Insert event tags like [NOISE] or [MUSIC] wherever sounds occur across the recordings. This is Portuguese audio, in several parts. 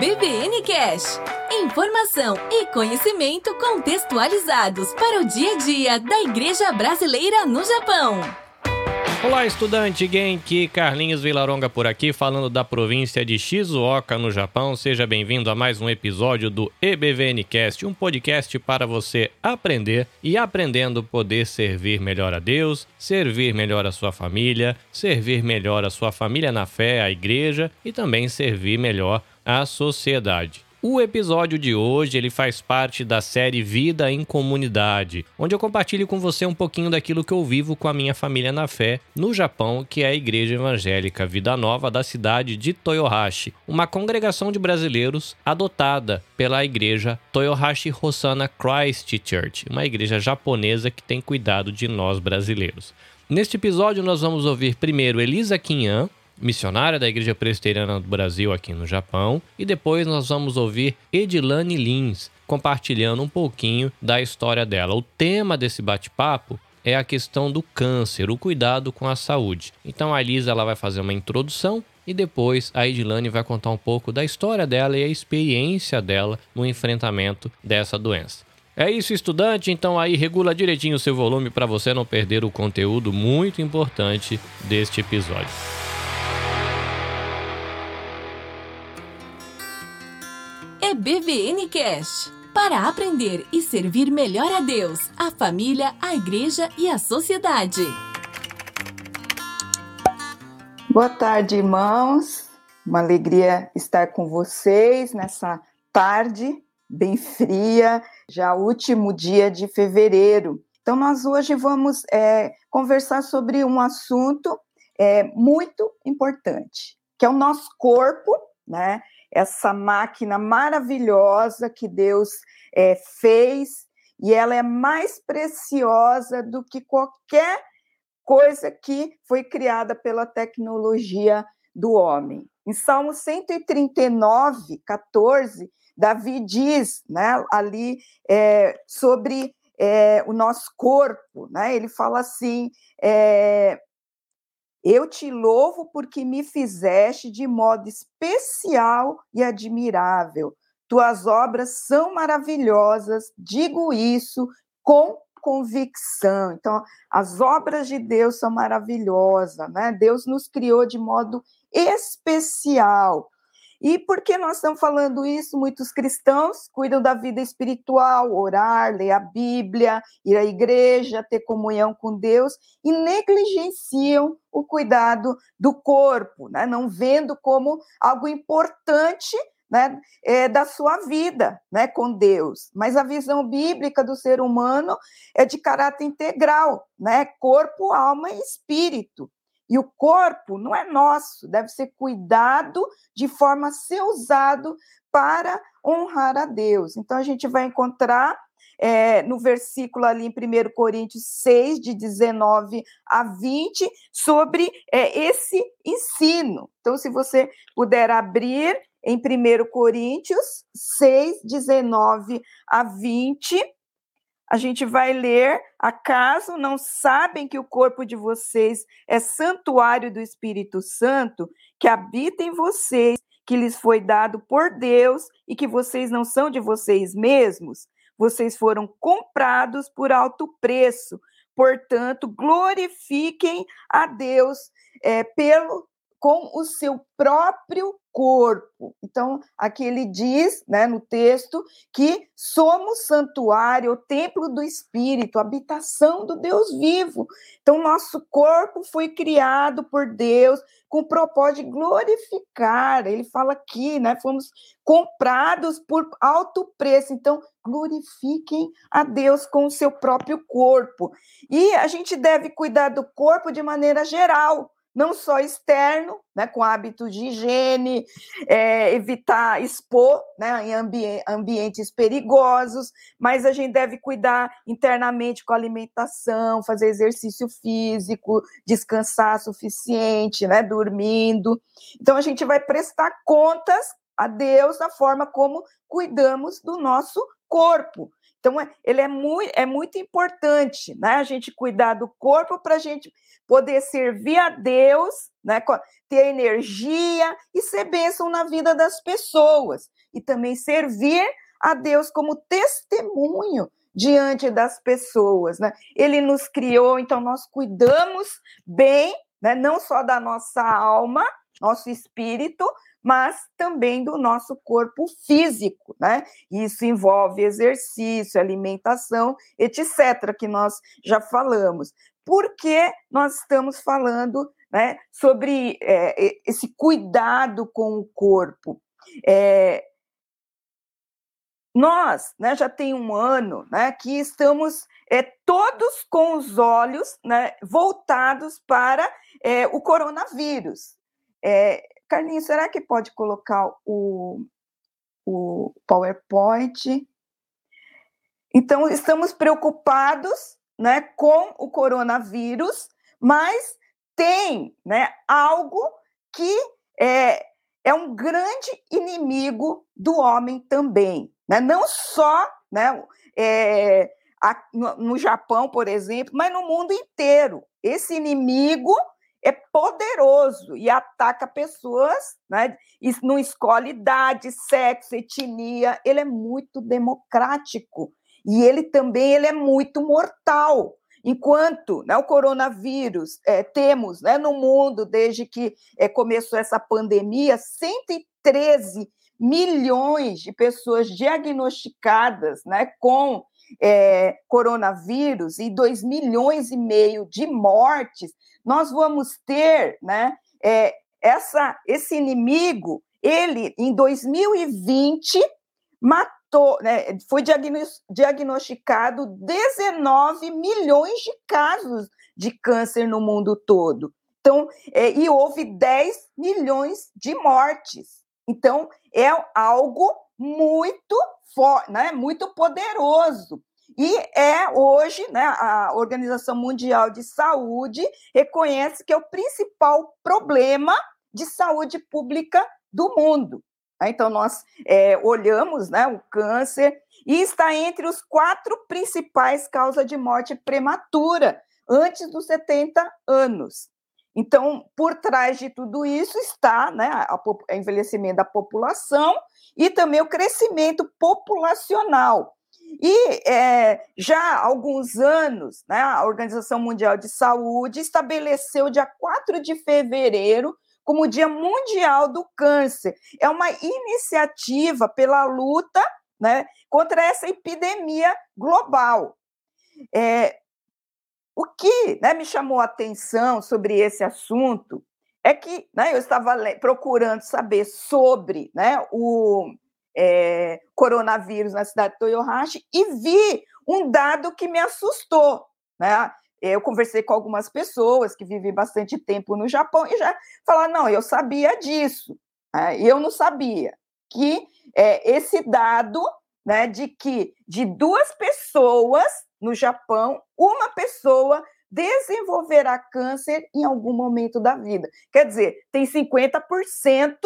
EBVN Cash. Informação e conhecimento contextualizados para o dia a dia da Igreja Brasileira no Japão. Olá, estudante Genki, Carlinhos Vilaronga por aqui, falando da província de Shizuoka, no Japão. Seja bem-vindo a mais um episódio do EBVNcast, um podcast para você aprender e aprendendo poder servir melhor a Deus, servir melhor a sua família, servir melhor a sua família na fé, a igreja e também servir melhor a sociedade. O episódio de hoje ele faz parte da série Vida em Comunidade, onde eu compartilho com você um pouquinho daquilo que eu vivo com a minha família na fé no Japão, que é a Igreja Evangélica Vida Nova da cidade de Toyohashi, uma congregação de brasileiros adotada pela igreja Toyohashi Hosanna Christ Church, uma igreja japonesa que tem cuidado de nós brasileiros. Neste episódio nós vamos ouvir primeiro Elisa Kinhan, missionária da Igreja Presbiteriana do Brasil aqui no Japão, e depois nós vamos ouvir Edilane Lins compartilhando um pouquinho da história dela. O tema desse bate-papo é a questão do câncer, o cuidado com a saúde. Então a Lisa ela vai fazer uma introdução e depois a Edilane vai contar um pouco da história dela e a experiência dela no enfrentamento dessa doença. É isso, estudante. Então aí regula direitinho o seu volume para você não perder o conteúdo muito importante deste episódio. EBVN Cash. Para aprender e servir melhor a Deus, a família, a igreja e a sociedade. Boa tarde, irmãos. Uma alegria estar com vocês nessa tarde bem fria, já último dia de fevereiro. Então, nós hoje vamos é, conversar sobre um assunto é, muito importante, que é o nosso corpo, né? Essa máquina maravilhosa que Deus é, fez, e ela é mais preciosa do que qualquer coisa que foi criada pela tecnologia do homem. Em Salmo 139, 14, Davi diz né, ali é, sobre é, o nosso corpo, né? ele fala assim: é, eu te louvo porque me fizeste de modo especial e admirável. Tuas obras são maravilhosas, digo isso com convicção. Então, as obras de Deus são maravilhosas, né? Deus nos criou de modo especial. E por que nós estamos falando isso? Muitos cristãos cuidam da vida espiritual, orar, ler a Bíblia, ir à igreja, ter comunhão com Deus e negligenciam o cuidado do corpo, né? não vendo como algo importante né, é, da sua vida né, com Deus. Mas a visão bíblica do ser humano é de caráter integral, né, corpo, alma e espírito. E o corpo não é nosso, deve ser cuidado de forma a ser usado para honrar a Deus. Então a gente vai encontrar é, no versículo ali em 1 Coríntios 6, de 19 a 20, sobre é, esse ensino. Então, se você puder abrir em 1 Coríntios 6, 19 a 20, a gente vai ler: acaso não sabem que o corpo de vocês é santuário do Espírito Santo, que habita em vocês, que lhes foi dado por Deus e que vocês não são de vocês mesmos? Vocês foram comprados por alto preço. Portanto, glorifiquem a Deus é, pelo com o seu próprio corpo. Então, aqui ele diz, né, no texto, que somos santuário, o templo do Espírito, habitação do Deus vivo. Então, nosso corpo foi criado por Deus com o propósito de glorificar. Ele fala aqui, né, fomos comprados por alto preço. Então, glorifiquem a Deus com o seu próprio corpo. E a gente deve cuidar do corpo de maneira geral não só externo, né, com hábitos de higiene, é, evitar expor né, em ambi ambientes perigosos, mas a gente deve cuidar internamente com alimentação, fazer exercício físico, descansar suficiente, né, dormindo. Então a gente vai prestar contas a Deus da forma como cuidamos do nosso corpo. Então, é, ele é muito, é muito importante, né? A gente cuidar do corpo para a gente poder servir a Deus, né? Ter energia e ser bênção na vida das pessoas. E também servir a Deus como testemunho diante das pessoas, né? Ele nos criou, então nós cuidamos bem, né? Não só da nossa alma, nosso espírito, mas também do nosso corpo físico, né? Isso envolve exercício, alimentação, etc., que nós já falamos. Porque nós estamos falando né, sobre é, esse cuidado com o corpo. É, nós né, já tem um ano né, que estamos é, todos com os olhos né, voltados para é, o coronavírus. É, Carlinhos, será que pode colocar o, o PowerPoint? Então, estamos preocupados né, com o coronavírus, mas tem né, algo que é, é um grande inimigo do homem também. Né? Não só né, é, a, no, no Japão, por exemplo, mas no mundo inteiro. Esse inimigo é poderoso e ataca pessoas, né? Não escolhe idade, sexo, etnia, ele é muito democrático e ele também ele é muito mortal. Enquanto né, o coronavírus é, temos né, no mundo, desde que é, começou essa pandemia, 113 milhões de pessoas diagnosticadas né, com é, coronavírus e 2 milhões e meio de mortes, nós vamos ter né, é, essa, esse inimigo, ele, em 2020, matou, né, foi diagnosticado 19 milhões de casos de câncer no mundo todo. Então, é, e houve 10 milhões de mortes. Então, é algo muito forte, né, muito poderoso. E é hoje, né, a Organização Mundial de Saúde reconhece que é o principal problema de saúde pública do mundo. Então, nós é, olhamos né, o câncer e está entre os quatro principais causas de morte prematura antes dos 70 anos. Então, por trás de tudo isso está né, o envelhecimento da população e também o crescimento populacional. E é, já há alguns anos, né, a Organização Mundial de Saúde estabeleceu dia 4 de fevereiro como o Dia Mundial do Câncer. É uma iniciativa pela luta né, contra essa epidemia global. É, o que né, me chamou a atenção sobre esse assunto é que né, eu estava procurando saber sobre né, o é, coronavírus na cidade de Toyohashi e vi um dado que me assustou. Né? Eu conversei com algumas pessoas que vivem bastante tempo no Japão e já falaram: não, eu sabia disso, né? eu não sabia que é, esse dado né, de que de duas pessoas no Japão, uma pessoa desenvolverá câncer em algum momento da vida. Quer dizer, tem 50%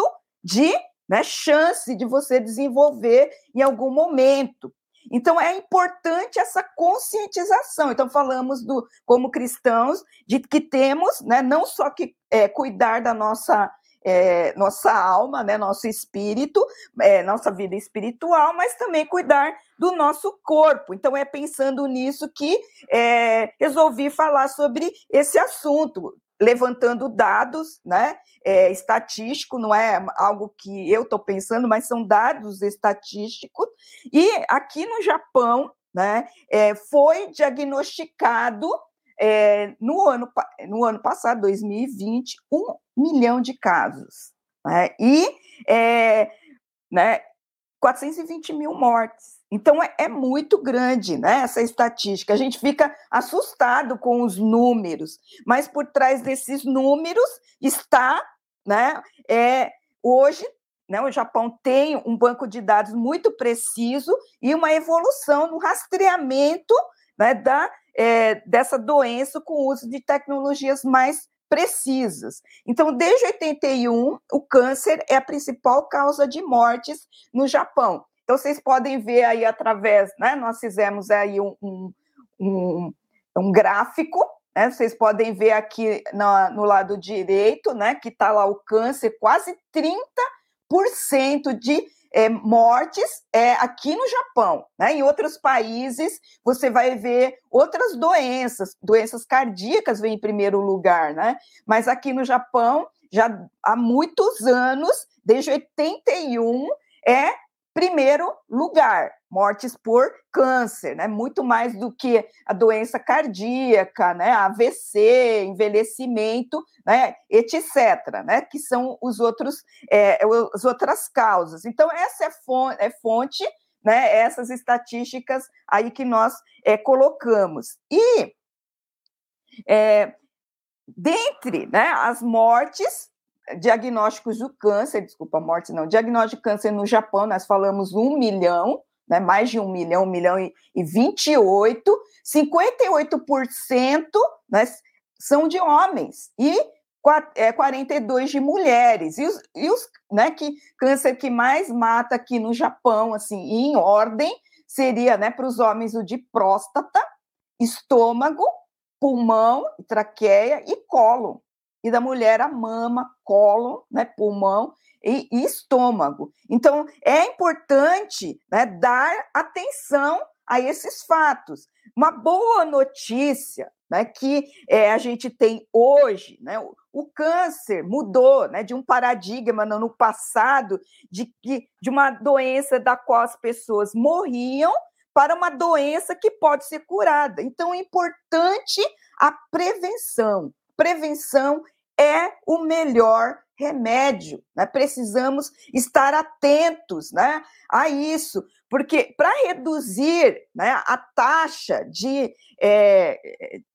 de né, chance de você desenvolver em algum momento. Então é importante essa conscientização. Então falamos do como cristãos de que temos, né, não só que é, cuidar da nossa é, nossa alma, né, nosso espírito, é, nossa vida espiritual, mas também cuidar do nosso corpo. Então, é pensando nisso que é, resolvi falar sobre esse assunto, levantando dados, né, é, estatístico, não é algo que eu estou pensando, mas são dados estatísticos. E aqui no Japão, né, é, foi diagnosticado é, no, ano, no ano passado, 2020, um milhão de casos. Né? E é, né, 420 mil mortes. Então, é, é, muito grande né, essa estatística. A gente fica assustado com os números, mas por trás desses números está, né, é, hoje, né, o Japão tem um banco de dados muito preciso e uma evolução no rastreamento né, da é, dessa doença com o uso de tecnologias mais precisas. Então, desde 81, o câncer é a principal causa de mortes no Japão. Então, vocês podem ver aí através, né? Nós fizemos aí um, um, um, um gráfico, né? Vocês podem ver aqui no, no lado direito, né? Que está lá o câncer, quase 30% de é, mortes é, aqui no Japão. Né? Em outros países, você vai ver outras doenças, doenças cardíacas vêm em primeiro lugar, né? Mas aqui no Japão, já há muitos anos, desde 81, é primeiro lugar, mortes por câncer, né? Muito mais do que a doença cardíaca, né? AVC, envelhecimento, né? Etc, né? Que são os outros, é, as outras causas. Então essa é fonte, é fonte né? Essas estatísticas aí que nós é, colocamos e é, dentre né, as mortes diagnósticos do câncer, desculpa, morte não, diagnóstico de câncer no Japão, nós falamos um milhão, né, mais de um milhão, um milhão e, e 28, 58% né, são de homens e 42 é, de mulheres. E os, e os né, que câncer que mais mata aqui no Japão, assim, em ordem, seria né, para os homens o de próstata, estômago, pulmão, traqueia e cólon e da mulher a mama, colo, né, pulmão e, e estômago. Então, é importante né, dar atenção a esses fatos. Uma boa notícia né, que é, a gente tem hoje, né, o, o câncer mudou né, de um paradigma no passado de, que, de uma doença da qual as pessoas morriam para uma doença que pode ser curada. Então, é importante a prevenção. Prevenção é o melhor remédio. Né? Precisamos estar atentos né, a isso, porque para reduzir né, a taxa de, é,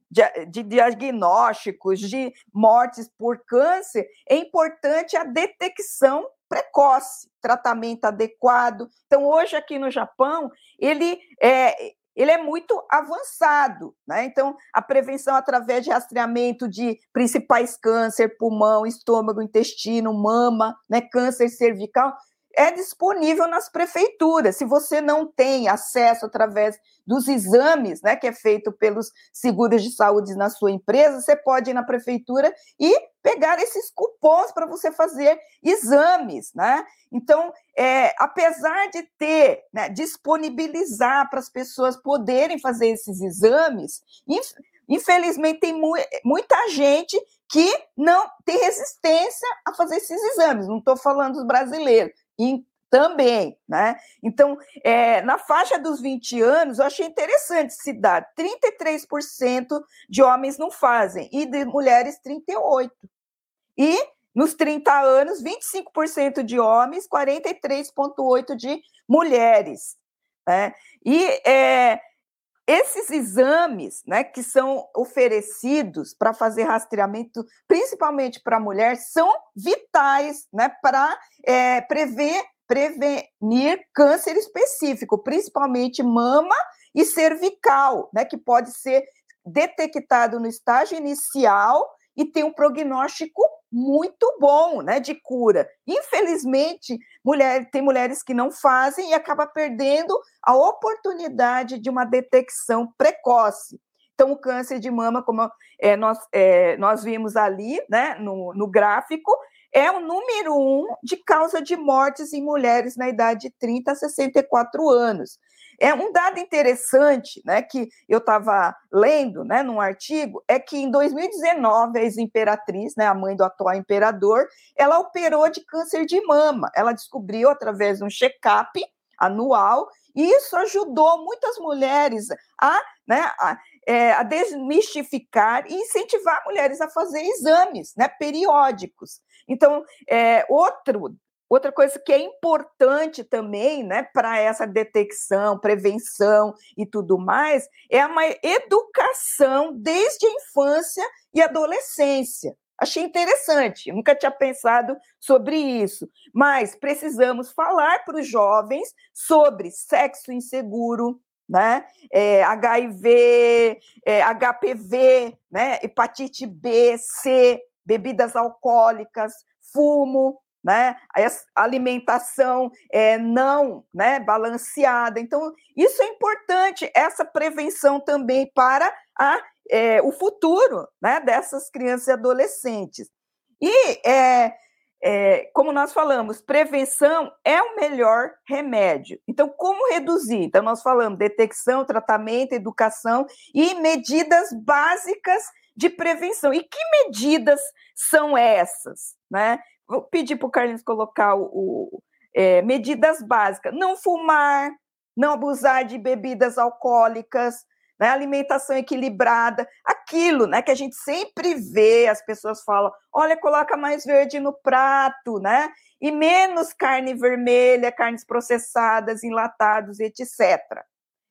de, de, diagnósticos de mortes por câncer, é importante a detecção precoce, tratamento adequado. Então, hoje aqui no Japão, ele é, ele é muito avançado, né? Então, a prevenção através de rastreamento de principais câncer, pulmão, estômago, intestino, mama, né, câncer cervical, é disponível nas prefeituras. Se você não tem acesso através dos exames, né, que é feito pelos seguros de saúde na sua empresa, você pode ir na prefeitura e pegar esses cupons para você fazer exames, né? Então, é, apesar de ter, né, disponibilizar para as pessoas poderem fazer esses exames, infelizmente tem mu muita gente que não tem resistência a fazer esses exames. Não estou falando dos brasileiros, e também, né? Então, é, na faixa dos 20 anos, eu achei interessante se dar 33% de homens não fazem e de mulheres 38%. E nos 30 anos, 25% de homens, 43,8% de mulheres. Né? E é, esses exames né, que são oferecidos para fazer rastreamento, principalmente para a mulher, são vitais né, para é, prever, prevenir câncer específico, principalmente mama e cervical, né, que pode ser detectado no estágio inicial e tem um prognóstico muito bom, né, de cura. Infelizmente, mulher, tem mulheres que não fazem e acaba perdendo a oportunidade de uma detecção precoce. Então, o câncer de mama, como é, nós, é, nós vimos ali, né, no, no gráfico, é o número um de causa de mortes em mulheres na idade de 30 a 64 anos. É um dado interessante, né, que eu estava lendo, né, num artigo, é que em 2019 a ex-imperatriz, né, a mãe do atual imperador, ela operou de câncer de mama. Ela descobriu através de um check-up anual e isso ajudou muitas mulheres a, né, a, é, a desmistificar e incentivar mulheres a fazer exames né, periódicos. Então, é, outro Outra coisa que é importante também, né, para essa detecção, prevenção e tudo mais, é uma educação desde a infância e adolescência. Achei interessante, nunca tinha pensado sobre isso, mas precisamos falar para os jovens sobre sexo inseguro, né? É, HIV, é, HPV, né? hepatite B, C, bebidas alcoólicas, fumo, né? Alimentação é, não né, balanceada. Então, isso é importante, essa prevenção também para a, é, o futuro né, dessas crianças e adolescentes. E, é, é, como nós falamos, prevenção é o melhor remédio. Então, como reduzir? Então, nós falamos detecção, tratamento, educação e medidas básicas de prevenção. E que medidas são essas? Né? Vou pedir para o Carlinhos colocar o, é, medidas básicas: não fumar, não abusar de bebidas alcoólicas, né, alimentação equilibrada, aquilo né, que a gente sempre vê, as pessoas falam, olha, coloca mais verde no prato, né? E menos carne vermelha, carnes processadas, enlatados, etc.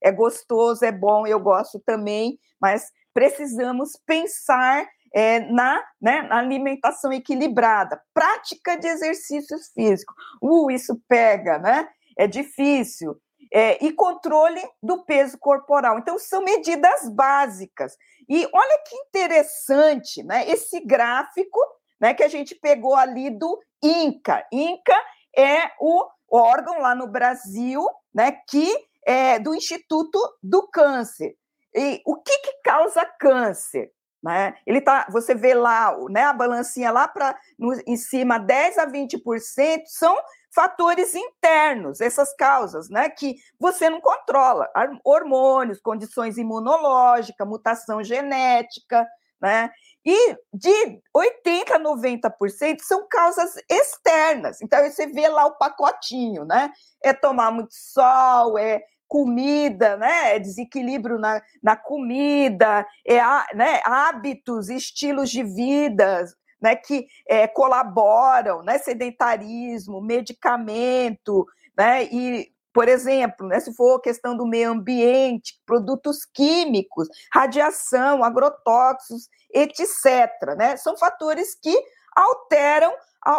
É gostoso, é bom, eu gosto também, mas precisamos pensar é, na, né, na, alimentação equilibrada, prática de exercícios físicos. Uh, isso pega, né? É difícil. É, e controle do peso corporal. Então, são medidas básicas. E olha que interessante, né? Esse gráfico né, que a gente pegou ali do INCA. INCA é o órgão lá no Brasil, né, que é do Instituto do Câncer. E o que, que causa câncer? Né? Ele tá, você vê lá, né, a balancinha lá para em cima 10 a 20% são fatores internos, essas causas, né, que você não controla, hormônios, condições imunológicas, mutação genética, né? E de 80 a 90% são causas externas. Então você vê lá o pacotinho, né? É tomar muito sol, é comida, né? É desequilíbrio na, na comida, é né? hábitos, estilos de vida, né? Que é, colaboram, né? Sedentarismo, medicamento, né? E por exemplo, né, se for questão do meio ambiente, produtos químicos, radiação, agrotóxicos, etc. Né, são fatores que alteram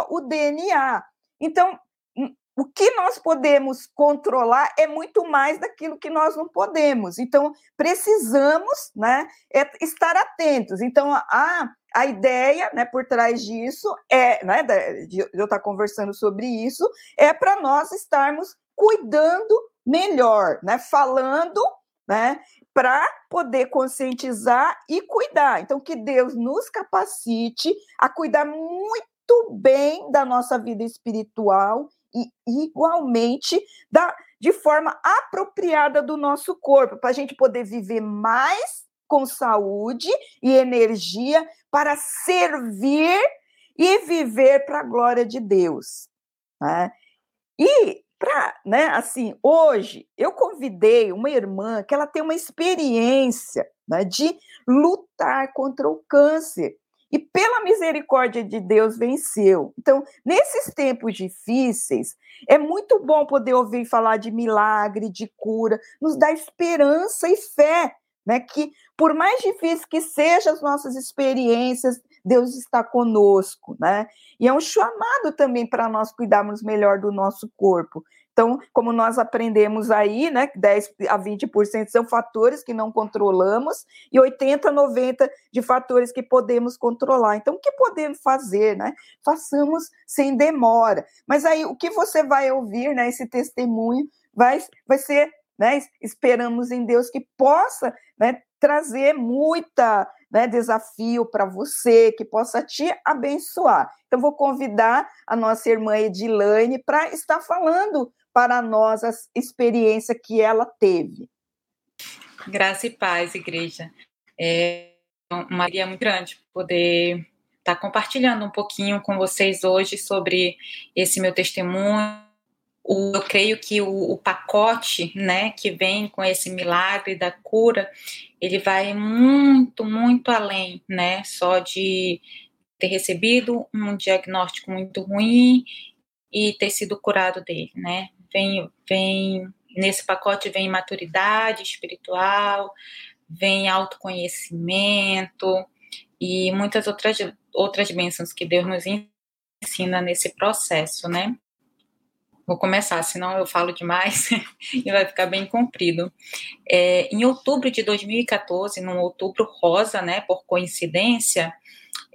o DNA. Então, o que nós podemos controlar é muito mais daquilo que nós não podemos. Então, precisamos né, é estar atentos. Então, a, a ideia né, por trás disso é, né, de eu estar conversando sobre isso, é para nós estarmos cuidando melhor, né, falando né, para poder conscientizar e cuidar. Então, que Deus nos capacite a cuidar muito bem da nossa vida espiritual igualmente da, de forma apropriada do nosso corpo, para a gente poder viver mais com saúde e energia para servir e viver para a glória de Deus. Né? E para, né, assim, hoje eu convidei uma irmã que ela tem uma experiência né, de lutar contra o câncer e pela misericórdia de Deus venceu. Então, nesses tempos difíceis, é muito bom poder ouvir falar de milagre, de cura, nos dá esperança e fé, né? Que por mais difícil que sejam as nossas experiências, Deus está conosco, né? E é um chamado também para nós cuidarmos melhor do nosso corpo. Então, como nós aprendemos aí, né, 10 a 20% são fatores que não controlamos e 80 a 90 de fatores que podemos controlar. Então, o que podemos fazer, né? Façamos sem demora. Mas aí o que você vai ouvir, né, esse testemunho vai vai ser, né, esperamos em Deus que possa, né, trazer muita né, desafio para você, que possa te abençoar. Então, vou convidar a nossa irmã Edilane para estar falando para nós a experiência que ela teve. Graça e paz, igreja. É uma alegria muito grande poder estar compartilhando um pouquinho com vocês hoje sobre esse meu testemunho. eu creio que o, o pacote, né, que vem com esse milagre da cura, ele vai muito, muito além, né, só de ter recebido um diagnóstico muito ruim e ter sido curado dele, né? Vem, vem nesse pacote vem maturidade espiritual, vem autoconhecimento e muitas outras outras bênçãos que Deus nos ensina nesse processo, né? Vou começar, senão eu falo demais [LAUGHS] e vai ficar bem comprido. É, em outubro de 2014, no outubro rosa, né, por coincidência,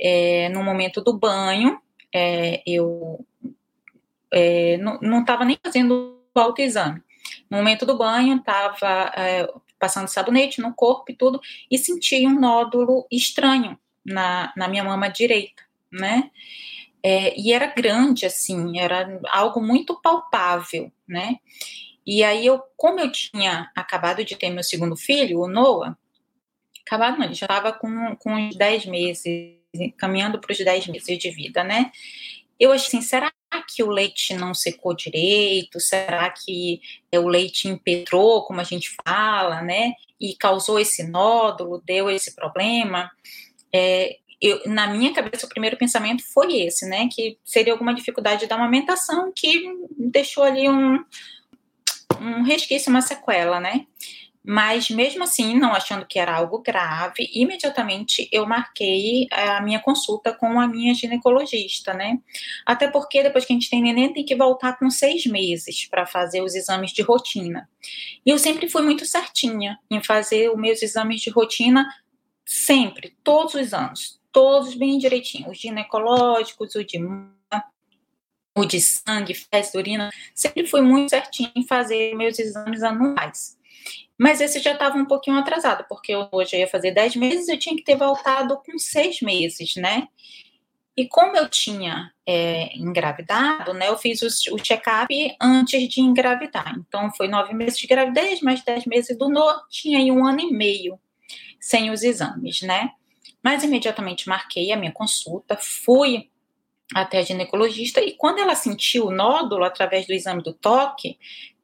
é, no momento do banho, é, eu é, não estava nem fazendo o autoexame. No momento do banho, estava é, passando sabonete no corpo e tudo, e senti um nódulo estranho na, na minha mama direita, né? É, e era grande, assim, era algo muito palpável, né? E aí eu, como eu tinha acabado de ter meu segundo filho, o Noah, acabado não, ele já estava com, com uns 10 meses, caminhando para os 10 meses de vida, né? Eu achei assim, será que o leite não secou direito? Será que é, o leite impetrou, como a gente fala, né? E causou esse nódulo, deu esse problema? É, eu, na minha cabeça, o primeiro pensamento foi esse, né? Que seria alguma dificuldade da amamentação que deixou ali um, um resquício, uma sequela, né? Mas mesmo assim, não achando que era algo grave, imediatamente eu marquei a minha consulta com a minha ginecologista, né? Até porque depois que a gente tem neném, tem que voltar com seis meses para fazer os exames de rotina. E eu sempre fui muito certinha em fazer os meus exames de rotina, sempre, todos os anos, todos bem direitinho, os ginecológicos, o de o de sangue, fezes, urina, sempre fui muito certinho em fazer meus exames anuais. Mas esse já estava um pouquinho atrasado, porque hoje eu ia fazer 10 meses, eu tinha que ter voltado com seis meses, né? E como eu tinha é, engravidado, né, eu fiz o, o check-up antes de engravidar. Então, foi nove meses de gravidez, mais dez meses do no, tinha aí um ano e meio sem os exames, né? Mas imediatamente marquei a minha consulta, fui até a ginecologista e quando ela sentiu o nódulo através do exame do toque,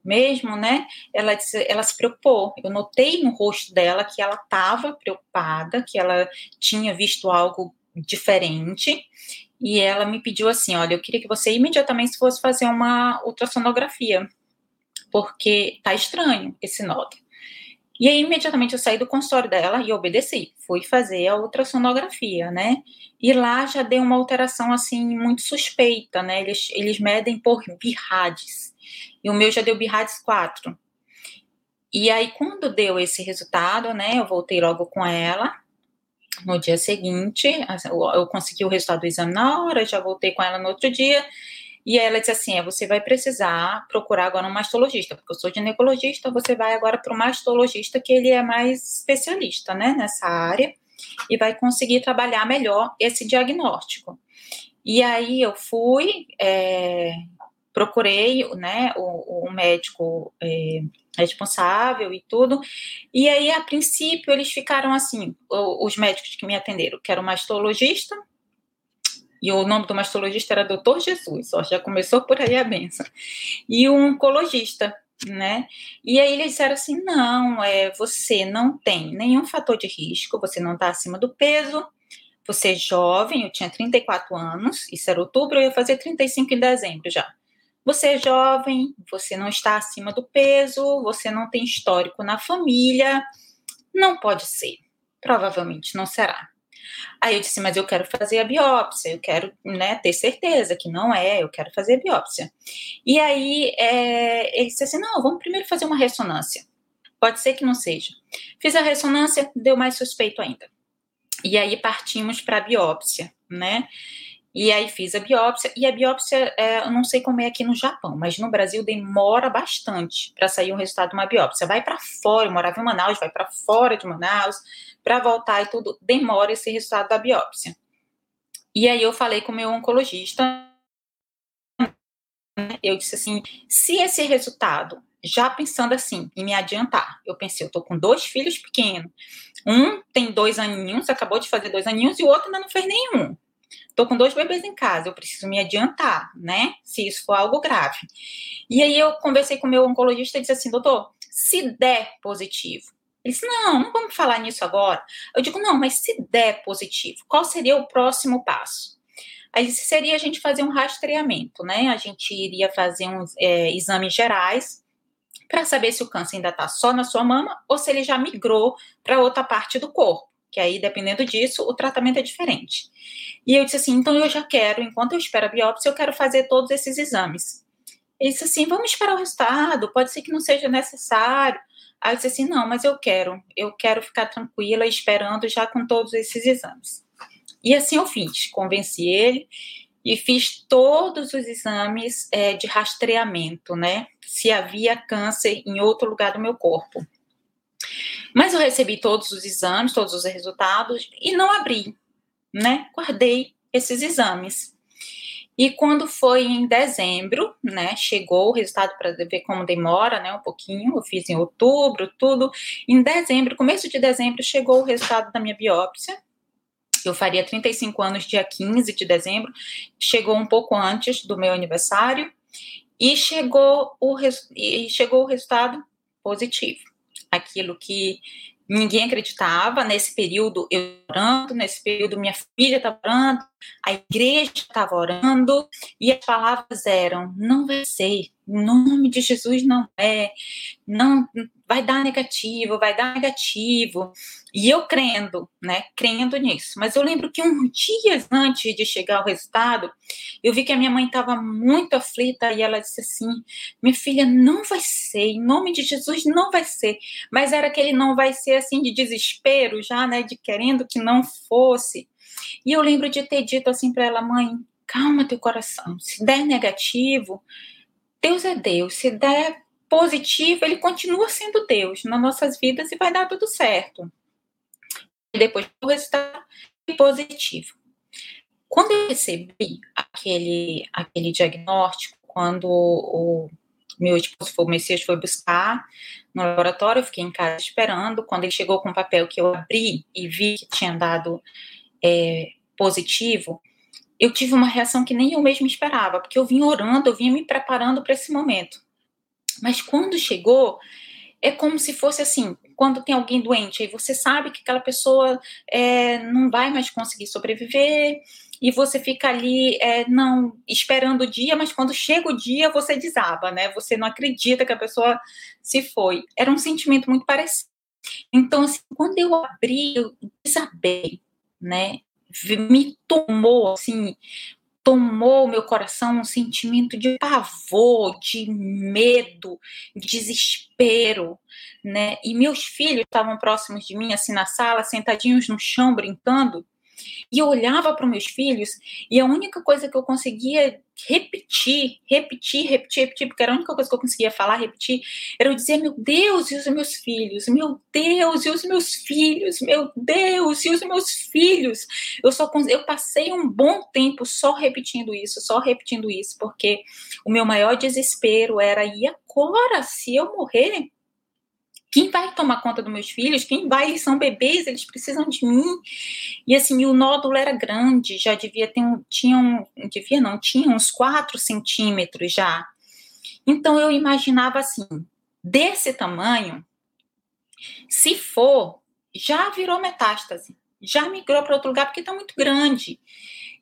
mesmo, né? Ela, ela se preocupou. Eu notei no rosto dela que ela estava preocupada, que ela tinha visto algo diferente. E ela me pediu assim: olha, eu queria que você imediatamente fosse fazer uma ultrassonografia, porque tá estranho esse nódulo. E aí, imediatamente, eu saí do consultório dela e obedeci. Fui fazer a ultrassonografia, né? E lá já deu uma alteração, assim, muito suspeita, né? Eles, eles medem por BIRADS. E o meu já deu BIRADS 4. E aí, quando deu esse resultado, né? Eu voltei logo com ela. No dia seguinte, eu consegui o resultado do exame na hora, já voltei com ela no outro dia. E ela disse assim: é, você vai precisar procurar agora um mastologista, porque eu sou ginecologista, você vai agora para o mastologista, que ele é mais especialista né, nessa área, e vai conseguir trabalhar melhor esse diagnóstico. E aí eu fui, é, procurei né, o, o médico é, responsável e tudo, e aí a princípio eles ficaram assim, os médicos que me atenderam, que era o mastologista, e o nome do mastologista era Doutor Jesus, ó, já começou por aí a benção. E um oncologista, né? E aí eles disseram assim: não, é, você não tem nenhum fator de risco, você não está acima do peso, você é jovem, eu tinha 34 anos, isso era outubro, eu ia fazer 35 em dezembro já. Você é jovem, você não está acima do peso, você não tem histórico na família, não pode ser. Provavelmente não será. Aí eu disse, mas eu quero fazer a biópsia, eu quero né, ter certeza que não é, eu quero fazer a biópsia. E aí é, ele disse assim: não, vamos primeiro fazer uma ressonância. Pode ser que não seja. Fiz a ressonância, deu mais suspeito ainda. E aí partimos para a biópsia, né? E aí fiz a biópsia, e a biópsia, é, eu não sei como é aqui no Japão, mas no Brasil demora bastante para sair o resultado de uma biópsia. Vai para fora, eu morava em Manaus, vai para fora de Manaus, para voltar e tudo, demora esse resultado da biópsia. E aí eu falei com o meu oncologista, eu disse assim, se esse resultado, já pensando assim, em me adiantar, eu pensei, eu tô com dois filhos pequenos, um tem dois aninhos, acabou de fazer dois aninhos, e o outro ainda não fez nenhum. Tô com dois bebês em casa, eu preciso me adiantar, né? Se isso for algo grave. E aí eu conversei com o meu oncologista e disse assim, doutor, se der positivo, ele disse: não, não vamos falar nisso agora. Eu digo: não, mas se der positivo, qual seria o próximo passo? Aí seria a gente fazer um rastreamento, né? A gente iria fazer uns é, exames gerais para saber se o câncer ainda está só na sua mama ou se ele já migrou para outra parte do corpo. Que aí, dependendo disso, o tratamento é diferente. E eu disse assim: então eu já quero, enquanto eu espero a biópsia, eu quero fazer todos esses exames. Ele disse assim: vamos esperar o resultado, pode ser que não seja necessário. Aí eu disse assim: não, mas eu quero, eu quero ficar tranquila esperando já com todos esses exames. E assim eu fiz, convenci ele. e fiz todos os exames é, de rastreamento, né? Se havia câncer em outro lugar do meu corpo. Mas eu recebi todos os exames, todos os resultados e não abri, né? Guardei esses exames. E quando foi em dezembro, né, chegou o resultado para ver como demora, né, um pouquinho, eu fiz em outubro, tudo. Em dezembro, começo de dezembro, chegou o resultado da minha biópsia. Eu faria 35 anos dia 15 de dezembro, chegou um pouco antes do meu aniversário e chegou o, e chegou o resultado positivo. Aquilo que ninguém acreditava. Nesse período eu orando, nesse período minha filha estava orando, a igreja estava orando e as palavras eram: não vai ser, em nome de Jesus não é, não vai dar negativo, vai dar negativo. E eu crendo, né, crendo nisso. Mas eu lembro que uns dias antes de chegar o resultado, eu vi que a minha mãe estava muito aflita e ela disse assim: "Minha filha, não vai ser, em nome de Jesus não vai ser". Mas era aquele não vai ser assim de desespero já, né, de querendo que não fosse. E eu lembro de ter dito assim para ela: "Mãe, calma teu coração. Se der negativo, Deus é Deus. Se der positivo, ele continua sendo Deus nas nossas vidas e vai dar tudo certo. E depois o resultado é positivo. Quando eu recebi aquele, aquele diagnóstico, quando o meu esposo foi, o Messias foi buscar no laboratório, eu fiquei em casa esperando. Quando ele chegou com o papel que eu abri e vi que tinha dado é, positivo, eu tive uma reação que nem eu mesmo esperava, porque eu vim orando, eu vinha me preparando para esse momento. Mas quando chegou, é como se fosse assim, quando tem alguém doente, aí você sabe que aquela pessoa é, não vai mais conseguir sobreviver, e você fica ali, é, não, esperando o dia, mas quando chega o dia, você desaba, né? Você não acredita que a pessoa se foi. Era um sentimento muito parecido. Então, assim, quando eu abri, eu desabei, né? Me tomou, assim, tomou meu coração um sentimento de pavor, de medo, de desespero, né? E meus filhos estavam próximos de mim, assim, na sala, sentadinhos no chão, brincando. E eu olhava para meus filhos e a única coisa que eu conseguia repetir, repetir, repetir, repetir, porque era a única coisa que eu conseguia falar, repetir, era eu dizer, meu Deus, e os meus filhos, meu Deus, e os meus filhos, meu Deus, e os meus filhos. Eu só eu passei um bom tempo só repetindo isso, só repetindo isso, porque o meu maior desespero era, e agora, se eu morrer? Quem vai tomar conta dos meus filhos? Quem vai? Eles são bebês, eles precisam de mim. E assim, o nódulo era grande, já devia ter um, tinha um, devia não, tinha uns 4 centímetros já. Então eu imaginava assim, desse tamanho, se for, já virou metástase, já migrou para outro lugar porque está muito grande.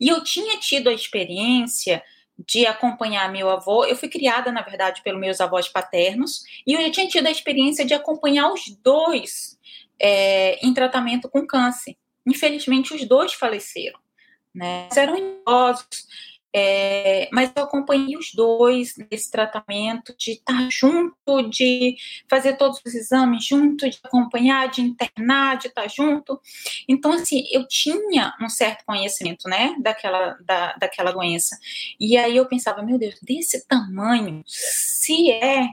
E eu tinha tido a experiência de acompanhar meu avô. Eu fui criada, na verdade, pelos meus avós paternos, e eu já tinha tido a experiência de acompanhar os dois é, em tratamento com câncer. Infelizmente, os dois faleceram. Né? Eram idosos, é, mas eu acompanhei os dois nesse tratamento, de estar junto, de fazer todos os exames junto, de acompanhar, de internar, de estar junto. Então, assim, eu tinha um certo conhecimento, né, daquela, da, daquela doença. E aí eu pensava, meu Deus, desse tamanho, se é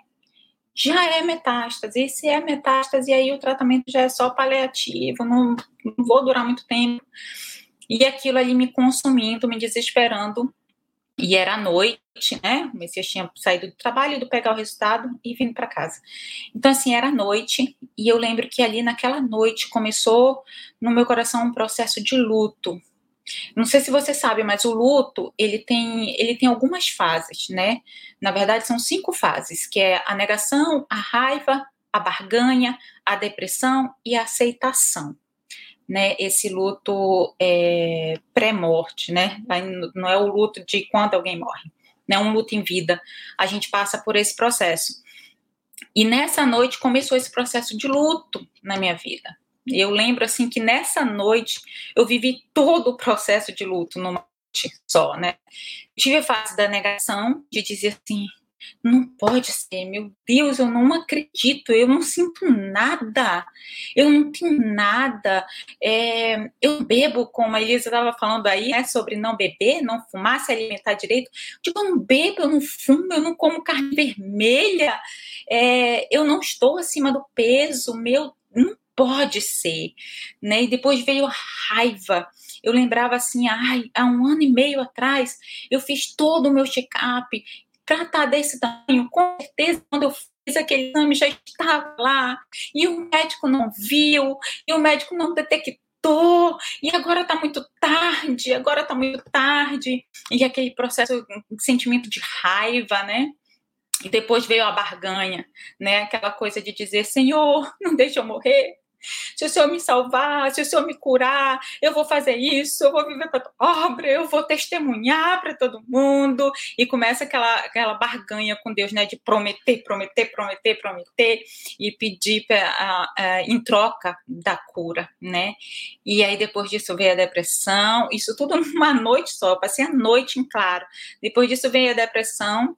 já é metástase. E se é metástase, aí o tratamento já é só paliativo, não, não vou durar muito tempo. E aquilo ali me consumindo, me desesperando. E era à noite, né? O Messias tinha saído do trabalho, ido pegar o resultado e vindo para casa. Então, assim, era à noite, e eu lembro que ali naquela noite começou no meu coração um processo de luto. Não sei se você sabe, mas o luto, ele tem, ele tem algumas fases, né? Na verdade, são cinco fases, que é a negação, a raiva, a barganha, a depressão e a aceitação né, esse luto é, pré-morte, né? Não é o luto de quando alguém morre, não é um luto em vida. A gente passa por esse processo. E nessa noite começou esse processo de luto na minha vida. Eu lembro assim que nessa noite eu vivi todo o processo de luto numa noite só, né? tive a fase da negação, de dizer assim, Não pode ser, meu Deus, eu não acredito, eu não sinto nada, eu não tenho nada. É, eu bebo, como a Elisa estava falando aí, né, sobre não beber, não fumar, se alimentar direito. Tipo, eu não bebo, eu não fumo, eu não como carne vermelha, é, eu não estou acima do peso, meu, não pode ser, né? E depois veio a raiva. Eu lembrava assim, ai, há um ano e meio atrás, eu fiz todo o meu check-up, tratar desse tamanho, com certeza, quando eu fiz aquele exame já estava lá, e o médico não viu, e o médico não detectou, e agora está muito tarde, agora está muito tarde, e aquele processo, sentimento de raiva, né? E depois veio a barganha, né? Aquela coisa de dizer, Senhor, [LAUGHS] não deixa eu morrer, [LAUGHS] se o Senhor me salvar, se o Senhor me curar, eu vou fazer isso, eu vou viver para tua obra, eu vou testemunhar para todo mundo. E começa aquela, aquela barganha com Deus, né? De prometer, prometer, prometer, prometer e pedir pra, uh, uh, em troca da cura, né? E aí depois disso veio a depressão, isso tudo numa [LAUGHS] noite só, passei a noite em claro. Depois disso veio a depressão,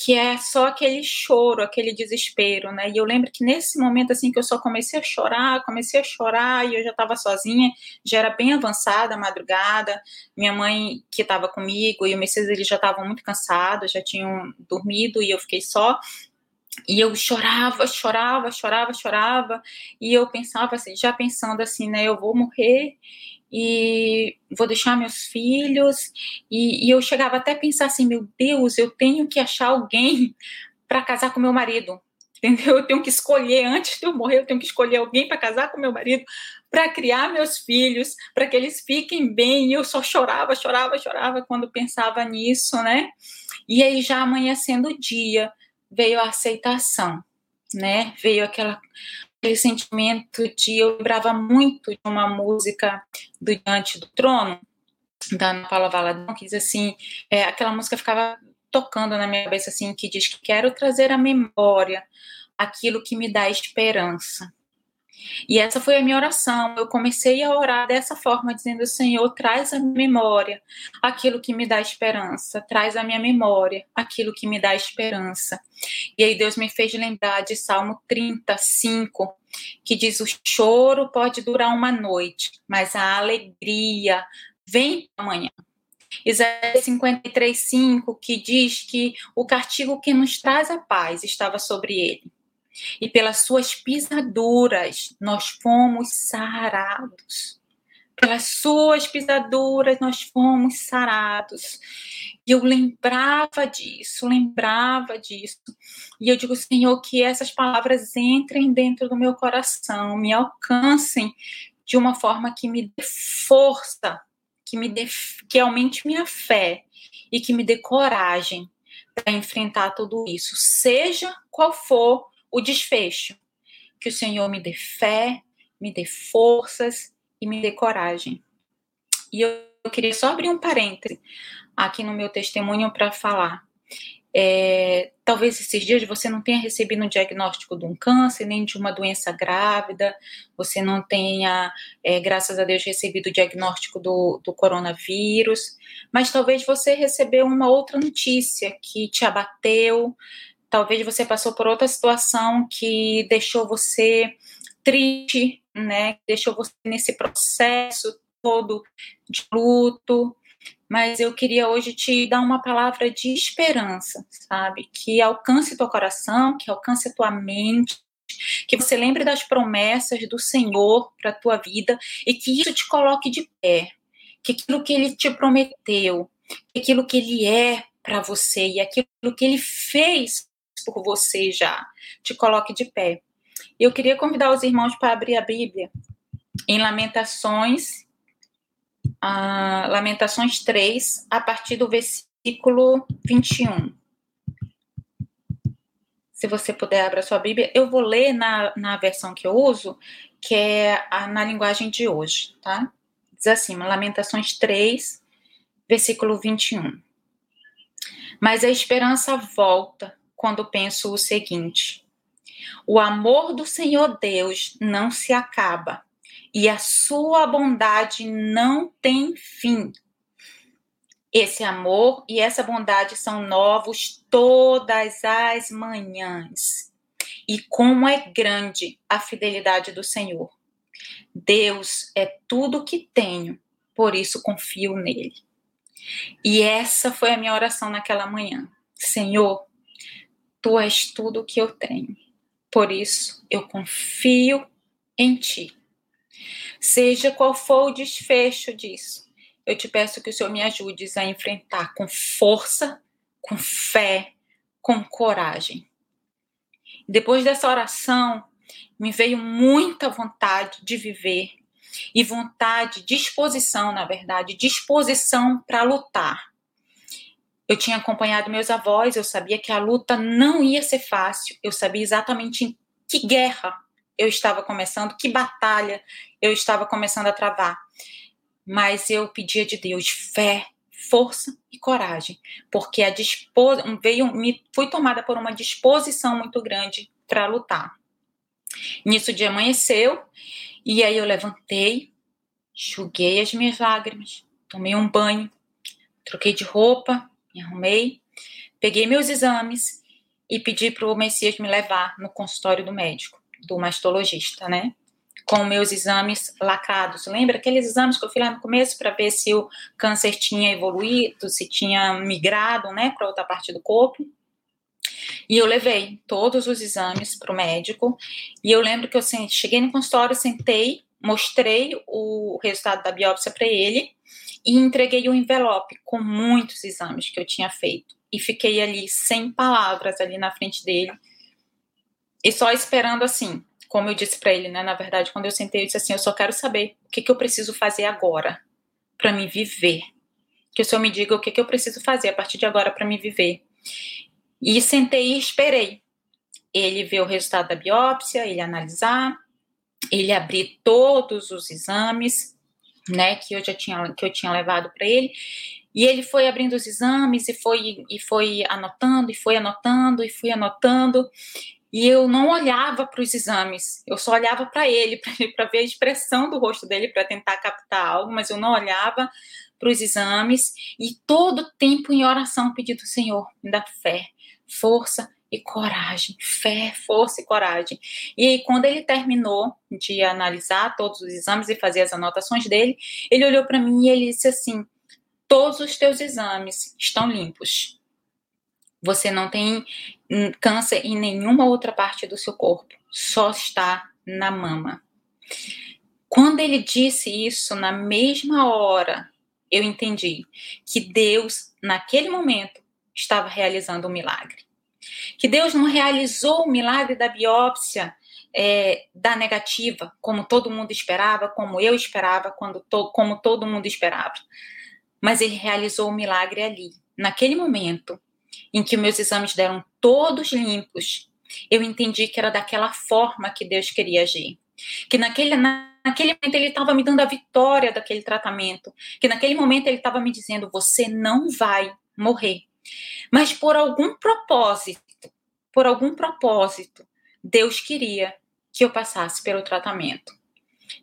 que é só aquele choro, aquele desespero, né? E eu lembro que nesse momento assim que eu só comecei a chorar, comecei a chorar e eu já estava sozinha, já era bem avançada a madrugada. Minha mãe que estava comigo e o Messias eles já estavam muito cansados, já tinham dormido e eu fiquei só. E eu chorava, chorava, chorava, chorava, e eu pensava assim, já pensando assim, né, eu vou morrer e vou deixar meus filhos. E, e, eu chegava até a pensar assim: meu Deus, eu tenho que achar alguém para casar com meu marido. Entendeu? Eu tenho que escolher, antes de eu morrer, eu tenho que escolher alguém para casar com meu marido, para criar meus filhos, para que eles fiquem bem. E eu só chorava, chorava, chorava quando pensava nisso, né? E aí, já amanhecendo o dia, veio a aceitação, né? Veio aquela aquele sentimento de eu lembrava muito de uma música do Diante do Trono da Ana Paula Valadão que diz assim, é, aquela música ficava tocando na minha cabeça assim que diz que quero trazer à memória aquilo que me dá esperança. E essa foi a minha oração. Eu comecei a orar dessa forma, dizendo: Senhor, traz à memória aquilo que me dá esperança, traz à minha memória aquilo que me dá esperança. E aí Deus me fez lembrar de Salmo 35, que diz: O choro pode durar uma noite, mas a alegria vem amanhã. Isaías 53:5, que diz que o castigo que nos traz a paz estava sobre ele e pelas suas pisaduras nós fomos sarados. Pelas suas pisaduras nós fomos sarados. E eu lembrava disso, lembrava disso. E eu digo, Senhor, que essas palavras entrem dentro do meu coração, me alcancem de uma forma que me dê força, que me dê, que aumente minha fé e que me dê coragem para enfrentar tudo isso, seja qual for o desfecho. Que o Senhor me dê fé, me dê forças e me dê coragem. E eu, queria só abrir um parêntese aqui no meu testemunho para falar. É, talvez esses dias você não tenha recebido um diagnóstico de um câncer, nem de uma doença grávida, você não tenha, é, graças a Deus, recebido o diagnóstico do, do coronavírus, mas talvez você recebeu uma outra notícia que te abateu, talvez você passou por outra situação que deixou você triste, né? Deixou você nesse processo todo de luto. Mas eu queria hoje te dar uma palavra de esperança, sabe? Que alcance teu coração, que alcance tua mente, que você lembre das promessas do Senhor para a tua vida e que isso te coloque de pé, que aquilo que ele te prometeu, aquilo que ele é para você e aquilo que ele fez por você já. Te coloque de pé. Eu queria convidar os irmãos para abrir a Bíblia em Lamentações, uh, Lamentações 3, a partir do versículo 21. Se você puder abrir a sua Bíblia, eu vou ler na, na versão que eu uso, que é a, na linguagem de hoje, tá? Diz assim, Lamentações 3, versículo 21. Mas a esperança volta quando penso o seguinte: o amor do Senhor Deus não se acaba e a sua bondade não tem fim. Esse amor e essa bondade são novos todas as manhãs. E como é grande a fidelidade do Senhor. Deus é tudo que tenho, por isso confio nele. E essa foi a minha oração naquela manhã. Senhor, tu és tudo que eu tenho. Por isso eu confio em ti. Seja qual for o desfecho disso, eu te peço que o Senhor me ajude a enfrentar com força, com fé, com coragem. Depois dessa oração, me veio muita vontade de viver e vontade, disposição, na verdade, disposição para lutar. Eu tinha acompanhado meus avós, eu sabia que a luta não ia ser fácil, eu sabia exatamente em que guerra eu estava começando, que batalha eu estava começando a travar mas eu pedia de Deus fé, força e coragem, porque a dispos... veio, me fui tomada por uma disposição muito grande para lutar. Nisso o dia amanheceu e aí eu levantei, enxuguei as minhas lágrimas, tomei um banho, troquei de roupa, me arrumei, peguei meus exames e pedi para o Messias me levar no consultório do médico, do mastologista, né? com meus exames lacrados. Lembra aqueles exames que eu fiz lá no começo para ver se o câncer tinha evoluído, se tinha migrado, né, para outra parte do corpo? E eu levei todos os exames para o médico. E eu lembro que eu cheguei no consultório, sentei, mostrei o resultado da biópsia para ele e entreguei um envelope com muitos exames que eu tinha feito. E fiquei ali sem palavras ali na frente dele. E só esperando assim, como eu disse para ele, né, na verdade, quando eu sentei, eu disse assim: eu só quero saber o que, que eu preciso fazer agora para me viver. Que o senhor me diga o que, que eu preciso fazer a partir de agora para me viver. E sentei e esperei. Ele ver o resultado da biópsia, ele analisar, ele abrir todos os exames, né, que eu já tinha que eu tinha levado para ele. E ele foi abrindo os exames e foi e foi anotando e foi anotando e fui anotando. E eu não olhava para os exames, eu só olhava para ele, [LAUGHS] para ver a expressão do rosto dele, para tentar captar algo, mas eu não olhava para os exames. E todo tempo em oração pedindo, Senhor, me dá fé, força e coragem. Fé, força e coragem. E aí, quando ele terminou de analisar todos os exames e fazer as anotações dele, ele olhou para mim e ele disse assim: Todos os teus exames estão limpos você não tem hum, câncer em nenhuma outra parte do seu corpo, só está na mama. Quando ele disse isso, na mesma hora, eu entendi que Deus, naquele momento, estava realizando um milagre. Que Deus não realizou o milagre da biópsia é, da negativa, como todo mundo esperava, como eu esperava, quando to, como todo mundo esperava. Mas ele realizou o milagre ali, naquele momento, em que meus exames deram todos limpos, eu entendi que era daquela forma que Deus queria agir. Que naquele, naquele momento ele estava me dando a vitória daquele tratamento. Que naquele momento ele estava me dizendo: você não vai morrer. Mas por algum propósito, por algum propósito, Deus queria que eu passasse pelo tratamento.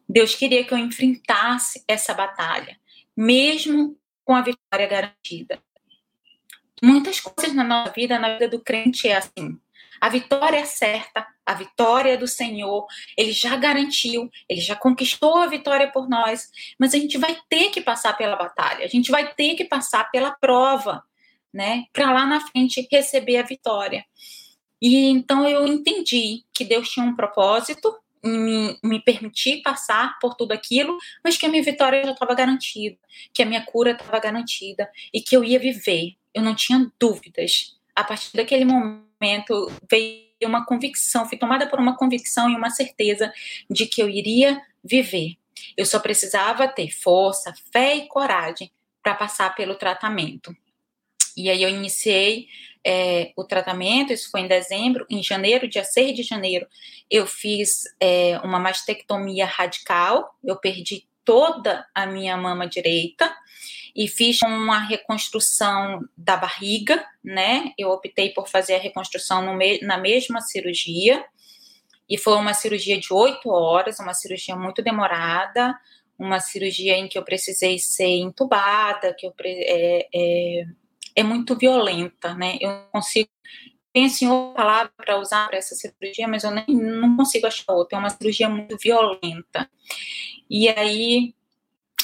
Deus queria que eu enfrentasse essa batalha, mesmo com a vitória garantida. Muitas coisas na nossa vida, na vida do crente, é assim. A vitória é certa, a vitória é do Senhor, ele já garantiu, ele já conquistou a vitória por nós, mas a gente vai ter que passar pela batalha, a gente vai ter que passar pela prova, né, para lá na frente receber a vitória. E então eu entendi que Deus tinha um propósito em me, me permitir passar por tudo aquilo, mas que a minha vitória já estava garantida, que a minha cura estava garantida e que eu ia viver, eu não tinha dúvidas. A partir daquele momento veio uma convicção, fui tomada por uma convicção e uma certeza de que eu iria viver. Eu só precisava ter força, fé e coragem para passar pelo tratamento. E aí eu iniciei é, o tratamento, isso foi em dezembro, em janeiro, dia 6 de janeiro, eu fiz é, uma mastectomia radical, eu perdi toda a minha mama direita, e fiz uma reconstrução da barriga, né? Eu optei por fazer a reconstrução me na mesma cirurgia, e foi uma cirurgia de oito horas, uma cirurgia muito demorada, uma cirurgia em que eu precisei ser entubada, que eu é, é, é muito violenta, né? Eu consigo penso em outra palavra para usar para essa cirurgia, mas eu nem não consigo achar outra. É uma cirurgia muito violenta. E aí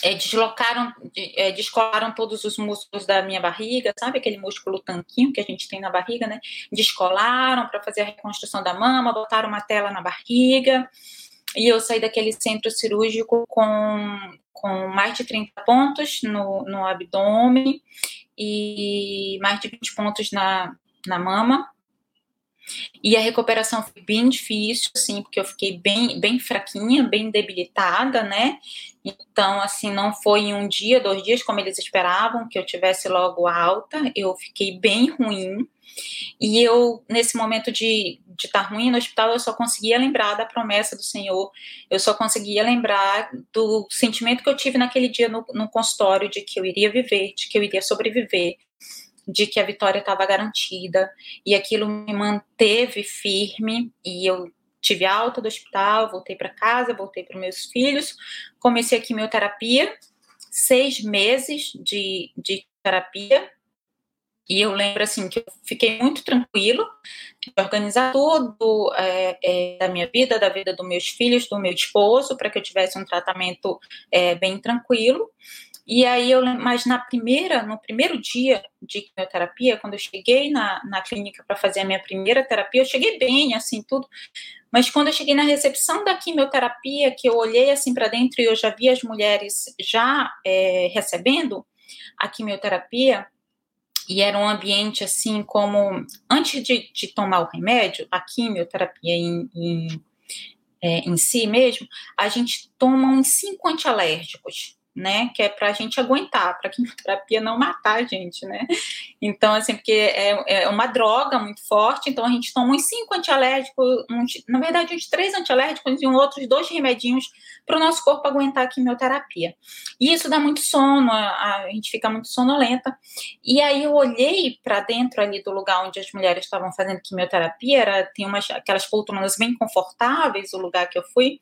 é, deslocaram, é, descolaram todos os músculos da minha barriga, sabe aquele músculo tanquinho que a gente tem na barriga, né? Descolaram para fazer a reconstrução da mama, botaram uma tela na barriga. E eu saí daquele centro cirúrgico com, com mais de 30 pontos no, no abdômen e mais de 20 pontos na, na mama. E a recuperação foi bem difícil, assim, porque eu fiquei bem, bem fraquinha, bem debilitada, né? Então, assim, não foi em um dia, dois dias, como eles esperavam, que eu tivesse logo alta. Eu fiquei bem ruim. E eu, nesse momento de estar tá ruim no hospital, eu só conseguia lembrar da promessa do Senhor, eu só conseguia lembrar do sentimento que eu tive naquele dia no, no consultório de que eu iria viver, de que eu iria sobreviver, de que a vitória estava garantida. E aquilo me manteve firme. E eu tive alta do hospital, voltei para casa, voltei para meus filhos, comecei a quimioterapia, seis meses de, de terapia e eu lembro assim que eu fiquei muito tranquilo de organizar tudo é, é, da minha vida, da vida dos meus filhos, do meu esposo, para que eu tivesse um tratamento é, bem tranquilo. E aí eu mas na primeira, no primeiro dia de quimioterapia, quando eu cheguei na, na clínica para fazer a minha primeira terapia, eu cheguei bem, assim, tudo. Mas quando eu cheguei na recepção da quimioterapia, que eu olhei assim para dentro e eu já vi as mulheres já é, recebendo a quimioterapia, e era um ambiente assim como antes de, de tomar o remédio, a quimioterapia em, em, é, em si mesmo, a gente toma uns cinco antialérgicos né? Que é para a gente aguentar, para quimioterapia não matar a gente, né? Então, assim, porque é, é uma droga muito forte, então a gente toma uns cinco antialérgicos, uns, na verdade, uns três antialérgicos e um outros dois remedinhos para o nosso corpo aguentar a quimioterapia. E isso dá muito sono, a, a gente fica muito sonolenta. E aí eu olhei para dentro ali do lugar onde as mulheres estavam fazendo quimioterapia, era, tem umas, aquelas poltronas bem confortáveis, o lugar que eu fui,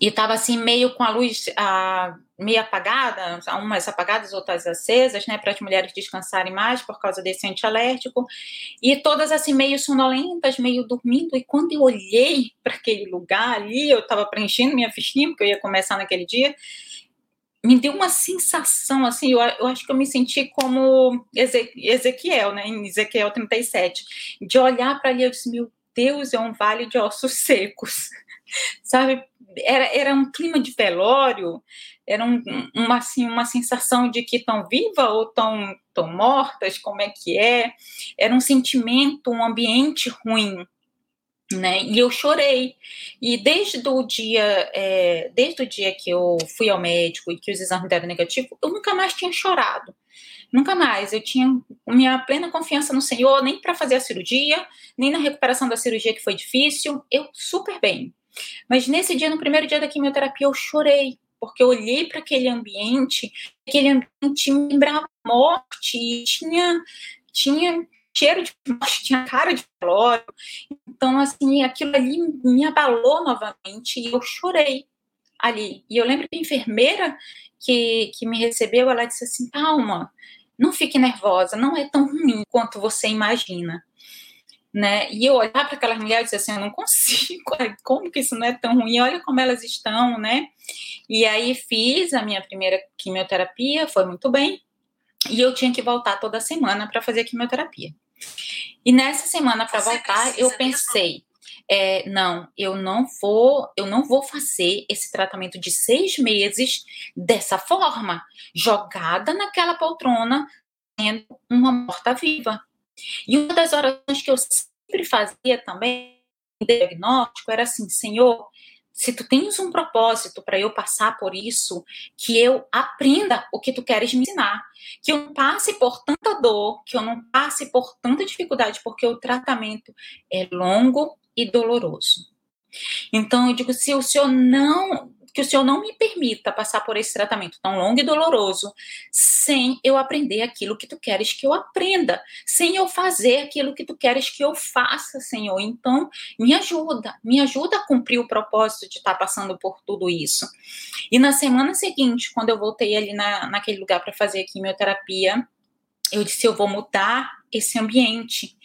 e estava assim meio com a luz a, meio apagada, umas apagadas, outras acesas, né, para as mulheres descansarem mais por causa desse antialérgico, e todas assim meio sonolentas, meio dormindo, e quando eu olhei para aquele lugar ali, eu estava preenchendo minha fichinha, porque eu ia começar naquele dia, me deu uma sensação, assim, eu, eu acho que eu me senti como Ezequiel, né, em Ezequiel 37, de olhar para ali, eu disse, meu Deus, é um vale de ossos secos, sabe, era, era um clima de velório, era um, uma, assim, uma sensação de que estão vivas ou estão tão mortas, como é que é, era um sentimento, um ambiente ruim, né? E eu chorei. E desde o dia, é, desde o dia que eu fui ao médico e que os exames deram negativo, eu nunca mais tinha chorado. Nunca mais. Eu tinha minha plena confiança no Senhor, nem para fazer a cirurgia, nem na recuperação da cirurgia que foi difícil. Eu super bem. Mas nesse dia, no primeiro dia da quimioterapia, eu chorei, porque eu olhei para aquele ambiente, aquele ambiente me lembrava morte, tinha, tinha cheiro de morte, tinha cara de velório. Então, assim, aquilo ali me abalou novamente e eu chorei ali. E eu lembro que a enfermeira que, que me recebeu, ela disse assim, calma, não fique nervosa, não é tão ruim quanto você imagina né? E eu olhar para aquelas mulheres e dizer assim, eu não consigo, [LAUGHS] como que isso não é tão ruim? Olha como elas estão, né? E aí fiz a minha primeira quimioterapia, foi muito bem, e eu tinha que voltar toda semana para fazer a quimioterapia. E nessa semana para voltar, eu pensei, é, não, eu não vou, eu não vou fazer esse tratamento de seis meses dessa forma, jogada naquela poltrona, sendo uma morta-viva. E uma das orações que eu sempre fazia também, diagnóstico, era assim: Senhor, se tu tens um propósito para eu passar por isso, que eu aprenda o que tu queres me ensinar, que eu não passe por tanta dor, que eu não passe por tanta dificuldade, porque o tratamento é longo e doloroso. Então eu digo, se o Senhor não que o Senhor não me permita passar por esse tratamento tão longo e doloroso sem eu aprender aquilo que tu queres que eu aprenda, sem eu fazer aquilo que tu queres que eu faça, Senhor. Então, me ajuda, me ajuda a cumprir o propósito de estar passando por tudo isso. E na semana seguinte, quando eu voltei ali na, naquele lugar para fazer a quimioterapia, eu disse: eu vou mudar esse ambiente.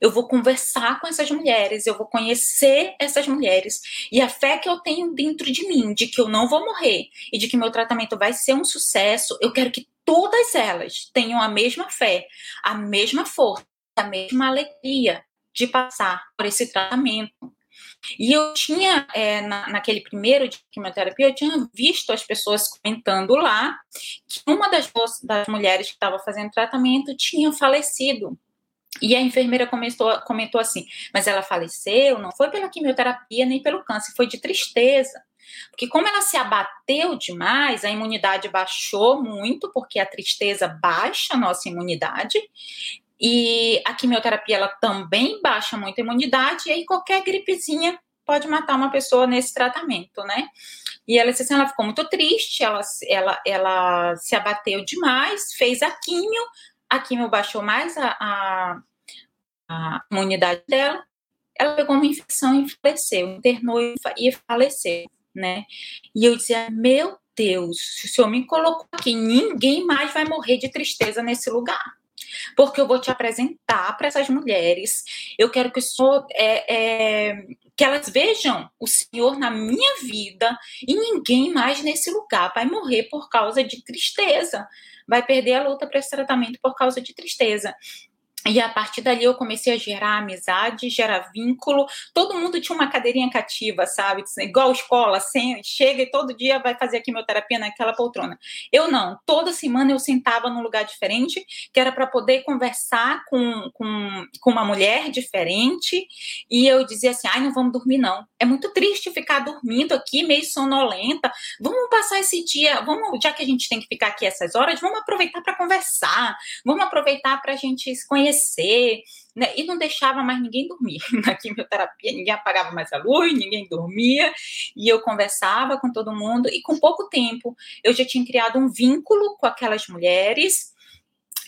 Eu vou conversar com essas mulheres, eu vou conhecer essas mulheres. E a fé que eu tenho dentro de mim, de que eu não vou morrer e de que meu tratamento vai ser um sucesso, eu quero que todas elas tenham a mesma fé, a mesma força, a mesma alegria de passar por esse tratamento. E eu tinha, é, na, naquele primeiro de quimioterapia, eu tinha visto as pessoas comentando lá que uma das, das mulheres que estava fazendo tratamento tinha falecido. E a enfermeira comentou, comentou assim: mas ela faleceu, não foi pela quimioterapia nem pelo câncer, foi de tristeza. Porque, como ela se abateu demais, a imunidade baixou muito, porque a tristeza baixa a nossa imunidade, e a quimioterapia ela também baixa muito a imunidade, e aí qualquer gripezinha pode matar uma pessoa nesse tratamento, né? E ela assim, ela ficou muito triste, ela, ela, ela se abateu demais, fez a quimio, a quimio baixou mais a, a, a imunidade dela, ela pegou uma infecção e faleceu, internou e faleceu, né? E eu dizia, meu Deus, se o senhor me colocou aqui, ninguém mais vai morrer de tristeza nesse lugar porque eu vou te apresentar para essas mulheres. Eu quero que Senhor é, é, que elas vejam o Senhor na minha vida e ninguém mais nesse lugar vai morrer por causa de tristeza, vai perder a luta para esse tratamento por causa de tristeza. E a partir dali eu comecei a gerar amizade, gerar vínculo. Todo mundo tinha uma cadeirinha cativa, sabe? Igual escola, assim, chega e todo dia vai fazer a quimioterapia naquela poltrona. Eu não. Toda semana eu sentava num lugar diferente, que era para poder conversar com, com, com uma mulher diferente. E eu dizia assim: ai, não vamos dormir, não. É muito triste ficar dormindo aqui, meio sonolenta. Vamos passar esse dia, vamos, já que a gente tem que ficar aqui essas horas, vamos aproveitar para conversar, vamos aproveitar para a gente se conhecer conhecer, né? E não deixava mais ninguém dormir. [LAUGHS] Na quimioterapia, ninguém apagava mais a luz, ninguém dormia, e eu conversava com todo mundo, e com pouco tempo eu já tinha criado um vínculo com aquelas mulheres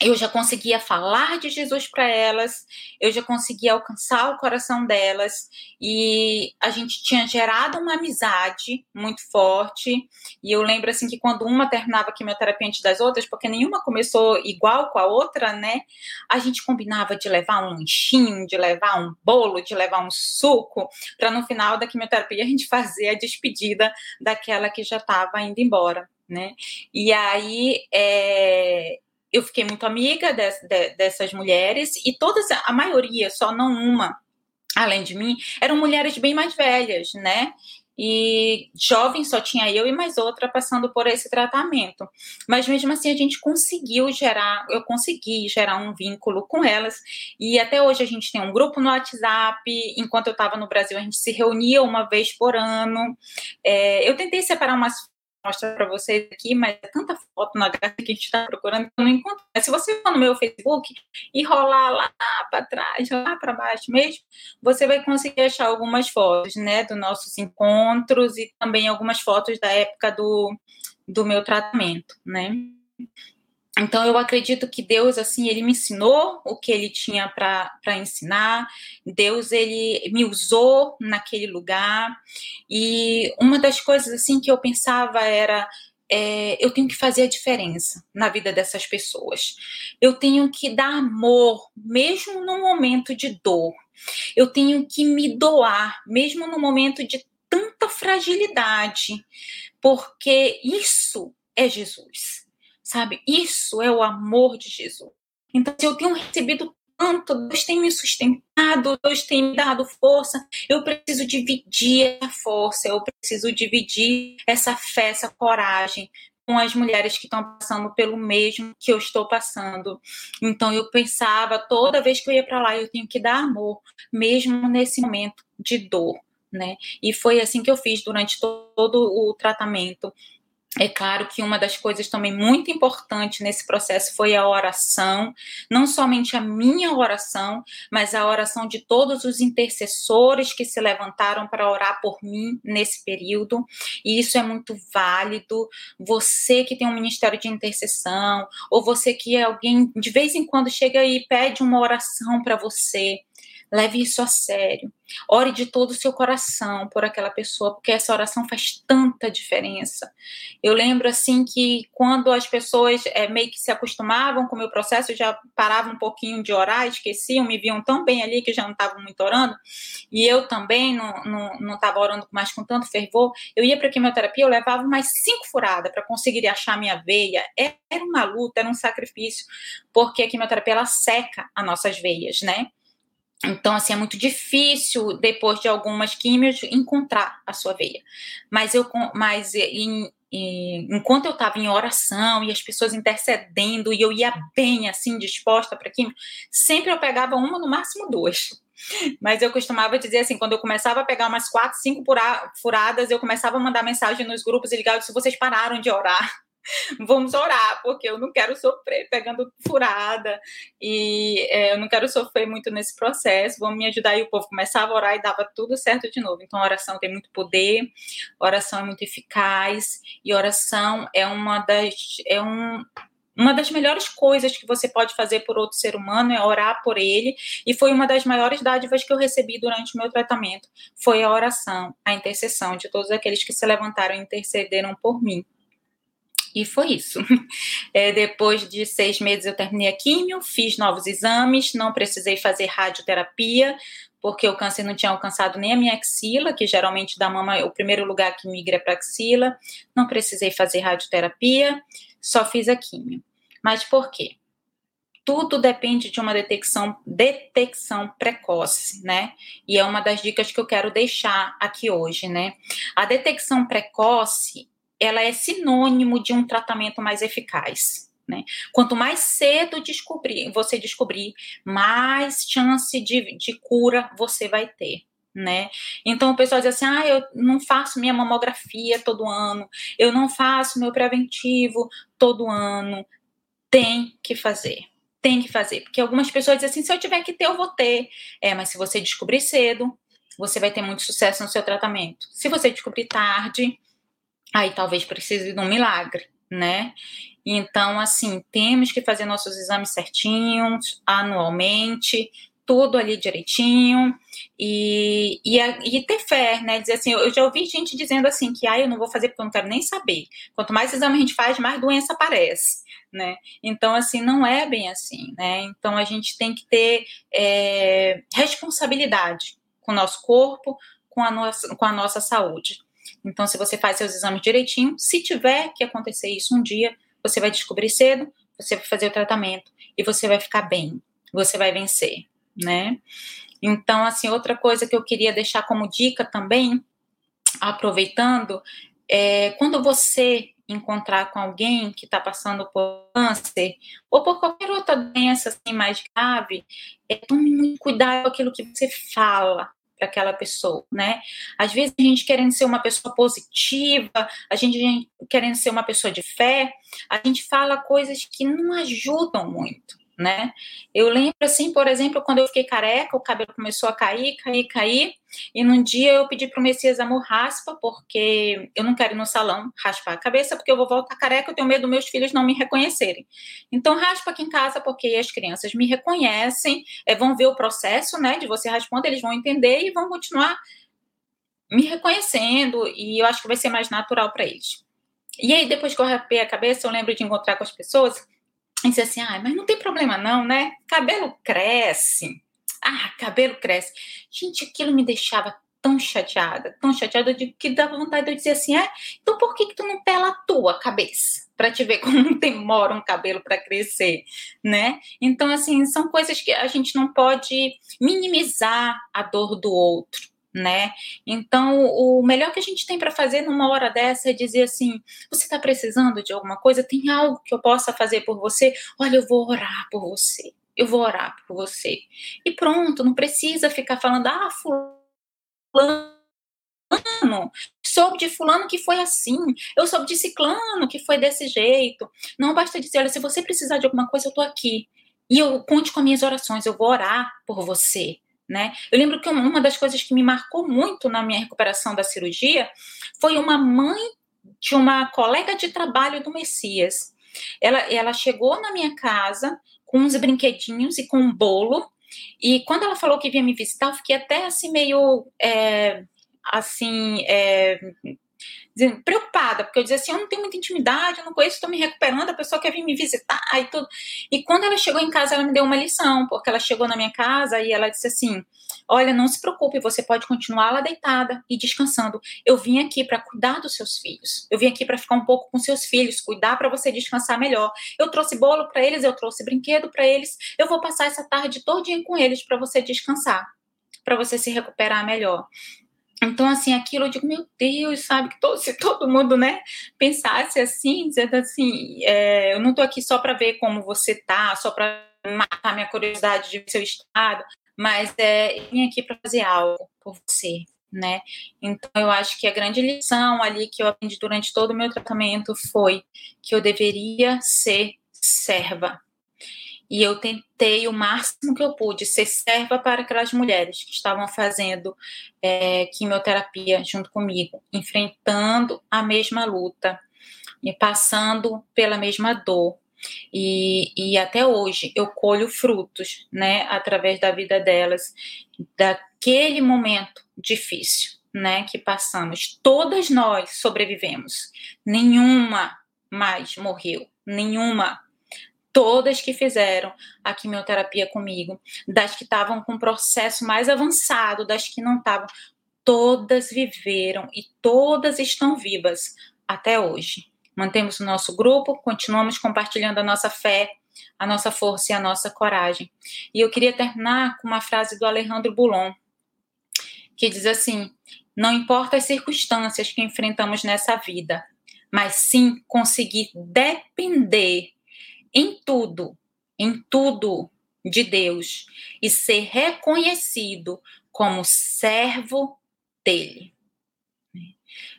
eu já conseguia falar de Jesus para elas, eu já conseguia alcançar o coração delas e a gente tinha gerado uma amizade muito forte. E eu lembro assim que quando uma terminava a quimioterapia antes das outras, porque nenhuma começou igual com a outra, né? A gente combinava de levar um lanchinho, de levar um bolo, de levar um suco, para no final da quimioterapia a gente fazer a despedida daquela que já estava indo embora. Né? E aí é, eu fiquei muito amiga de, de, dessas mulheres e todas, a maioria, só não uma, além de mim, eram mulheres bem mais velhas, né? E jovem só tinha eu e mais outra passando por esse tratamento. Mas mesmo assim a gente conseguiu gerar, eu consegui gerar um vínculo com elas. E até hoje a gente tem um grupo no WhatsApp. Enquanto eu estava no Brasil, a gente se reunia uma vez por ano. É, eu tentei separar umas mostrar para vocês aqui, mas é tanta foto na graça que a gente está procurando que eu não encontro. Mas se você for no meu Facebook e rolar lá para trás, lá para baixo mesmo, você vai conseguir achar algumas fotos, né, dos nossos encontros e também algumas fotos da época do, do meu tratamento, né. Então eu acredito que Deus assim ele me ensinou o que ele tinha para ensinar. Deus ele me usou naquele lugar e uma das coisas assim que eu pensava era é, eu tenho que fazer a diferença na vida dessas pessoas. Eu tenho que dar amor mesmo no momento de dor. Eu tenho que me doar mesmo no momento de tanta fragilidade, porque isso é Jesus sabe? Isso é o amor de Jesus. Então, se eu tenho recebido tanto, Deus tem me sustentado, Deus tem me dado força, eu preciso dividir a força, eu preciso dividir essa fé, essa coragem com as mulheres que estão passando pelo mesmo que eu estou passando. Então eu pensava, toda vez que eu ia para lá, eu tenho que dar amor, mesmo nesse momento de dor, né? E foi assim que eu fiz durante todo o tratamento é claro que uma das coisas também muito importante nesse processo foi a oração, não somente a minha oração, mas a oração de todos os intercessores que se levantaram para orar por mim nesse período, e isso é muito válido. Você que tem um ministério de intercessão, ou você que é alguém de vez em quando chega e pede uma oração para você, Leve isso a sério. Ore de todo o seu coração por aquela pessoa, porque essa oração faz tanta diferença. Eu lembro assim que quando as pessoas é, meio que se acostumavam com o meu processo, já paravam um pouquinho de orar, esqueciam, me viam tão bem ali que já não estavam muito orando, e eu também não estava orando mais com tanto fervor. Eu ia para a quimioterapia, eu levava mais cinco furadas para conseguir achar minha veia. Era uma luta, era um sacrifício, porque a quimioterapia ela seca as nossas veias, né? Então, assim, é muito difícil, depois de algumas químios, encontrar a sua veia. Mas eu, mas em, em, enquanto eu estava em oração e as pessoas intercedendo e eu ia bem, assim, disposta para químio, sempre eu pegava uma, no máximo duas. Mas eu costumava dizer assim, quando eu começava a pegar umas quatro, cinco furadas, eu começava a mandar mensagem nos grupos e ligar, se vocês pararam de orar, [LAUGHS] vamos orar, porque eu não quero sofrer pegando furada e é, eu não quero sofrer muito nesse processo. Vamos me ajudar. E o povo começava a orar e dava tudo certo de novo. Então, oração tem muito poder, oração é muito eficaz e oração é uma das. É um, uma das melhores coisas que você pode fazer por outro ser humano é orar por ele, e foi uma das maiores dádivas que eu recebi durante o meu tratamento, foi a oração, a intercessão de todos aqueles que se levantaram e intercederam por mim. E foi isso. [LAUGHS] É, depois de seis meses eu terminei a químio, fiz novos exames, não precisei fazer radioterapia, porque o câncer não tinha alcançado nem a minha axila, que geralmente da mama é o primeiro lugar que migra para a axila. Não precisei fazer radioterapia, só fiz a químio. Mas por quê? Tudo depende de uma detecção, detecção precoce, né? E é uma das dicas que eu quero deixar aqui hoje, né? A detecção precoce, ela é sinônimo de um tratamento mais eficaz. Né? Quanto mais cedo descobrir, você descobrir, mais chance de, de cura você vai ter. Né? Então o pessoal diz assim: ah, eu não faço minha mamografia todo ano, eu não faço meu preventivo todo ano. Tem que fazer, tem que fazer, porque algumas pessoas dizem assim: se eu tiver que ter, eu vou ter. É, mas se você descobrir cedo, você vai ter muito sucesso no seu tratamento. Se você descobrir tarde, aí talvez precise de um milagre, né? Então, assim, temos que fazer nossos exames certinhos, anualmente, tudo ali direitinho e, e, e, ter fé, né? Dizer assim, eu já ouvi gente dizendo assim que ah, eu não vou fazer porque eu não quero nem saber. Quanto mais exame a gente faz, mais doença aparece, né? Então, assim, não é bem assim, né? Então a gente tem que ter é, responsabilidade com o nosso corpo, com a nossa, com a nossa saúde. Então, se você faz seus exames direitinho, se tiver que acontecer isso um dia, você vai descobrir cedo, você vai fazer o tratamento e você vai ficar bem, você vai vencer, né? Então, assim, outra coisa que eu queria deixar como dica também, aproveitando, é quando você encontrar com alguém que está passando por câncer ou por qualquer outra doença assim, mais grave, é, tome muito cuidado com aquilo que você fala, para aquela pessoa, né? Às vezes a gente querendo ser uma pessoa positiva, a gente querendo ser uma pessoa de fé, a gente fala coisas que não ajudam muito né? Eu lembro assim, por exemplo, quando eu fiquei careca, o cabelo começou a cair, cair, cair, e num dia eu pedi pro Messias amor raspa, porque eu não quero ir no salão raspar a cabeça, porque eu vou voltar careca, eu tenho medo dos meus filhos não me reconhecerem. Então raspa aqui em casa, porque as crianças me reconhecem, é, vão ver o processo, né, de você raspando, eles vão entender e vão continuar me reconhecendo, e eu acho que vai ser mais natural para eles. E aí, depois que eu rapei a cabeça, eu lembro de encontrar com as pessoas e disse assim, ah, mas não tem problema não, né? Cabelo cresce. Ah, cabelo cresce. Gente, aquilo me deixava tão chateada, tão chateada de que dava vontade de eu dizer assim, é, então por que que tu não pela a tua cabeça? Para te ver como [LAUGHS] demora um cabelo para crescer, né? Então, assim, são coisas que a gente não pode minimizar a dor do outro né? Então, o melhor que a gente tem para fazer numa hora dessa é dizer assim: você está precisando de alguma coisa? Tem algo que eu possa fazer por você? Olha, eu vou orar por você. Eu vou orar por você. E pronto, não precisa ficar falando, ah, fulano soube de fulano que foi assim, eu soube de ciclano que foi desse jeito. Não basta dizer, olha, se você precisar de alguma coisa, eu tô aqui. E eu conte com as minhas orações, eu vou orar por você. Né? Eu lembro que uma das coisas que me marcou muito na minha recuperação da cirurgia foi uma mãe de uma colega de trabalho do Messias. Ela, ela chegou na minha casa com uns brinquedinhos e com um bolo. E quando ela falou que vinha me visitar, eu fiquei até assim meio é, assim é, dizendo, preocupada, porque eu dizia assim, eu não tenho muita intimidade, eu não conheço, estou me recuperando, a pessoa quer vir me visitar e tudo. E quando ela chegou em casa, ela me deu uma lição, porque ela chegou na minha casa e ela disse assim, olha, não se preocupe, você pode continuar lá deitada e descansando. Eu vim aqui para cuidar dos seus filhos. Eu vim aqui para ficar um pouco com seus filhos, cuidar para você descansar melhor. Eu trouxe bolo para eles, eu trouxe brinquedo para eles. Eu vou passar essa tarde todinha com eles para você descansar, para você se recuperar melhor. Então, assim, aquilo eu digo, meu Deus, sabe, que todo, [LAUGHS] se todo mundo, né, pensasse assim, dizendo assim, é, eu não tô aqui só para ver como você tá, só para matar minha curiosidade de seu estado, mas é, eu vim aqui para fazer algo por você, né? Então, eu acho que a grande lição ali que eu aprendi durante todo o meu tratamento foi que eu deveria ser serva, e eu tentei o máximo que eu pude ser serva para aquelas mulheres que estavam fazendo é, quimioterapia junto comigo, enfrentando a mesma luta e passando pela mesma dor. E, e até hoje eu colho frutos, né, através da vida delas, daquele momento difícil, né, que passamos. Todas nós sobrevivemos, nenhuma mais morreu, nenhuma todas que fizeram a quimioterapia comigo, das que estavam com processo mais avançado, das que não estavam, todas viveram e todas estão vivas até hoje. Mantemos o nosso grupo, continuamos compartilhando a nossa fé, a nossa força e a nossa coragem. E eu queria terminar com uma frase do Alejandro Boulon, que diz assim: Não importa as circunstâncias que enfrentamos nessa vida, mas sim conseguir depender em tudo, em tudo de Deus e ser reconhecido como servo dele.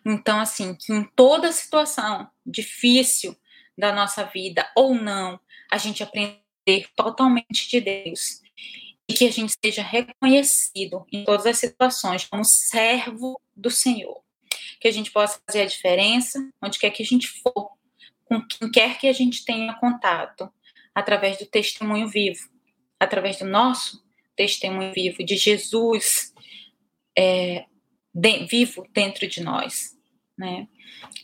Então, assim, que em toda situação difícil da nossa vida ou não, a gente aprender totalmente de Deus e que a gente seja reconhecido em todas as situações como servo do Senhor. Que a gente possa fazer a diferença onde quer que a gente for, com quem quer que a gente tenha contato, através do testemunho vivo, através do nosso testemunho vivo, de Jesus é, de, vivo dentro de nós, né?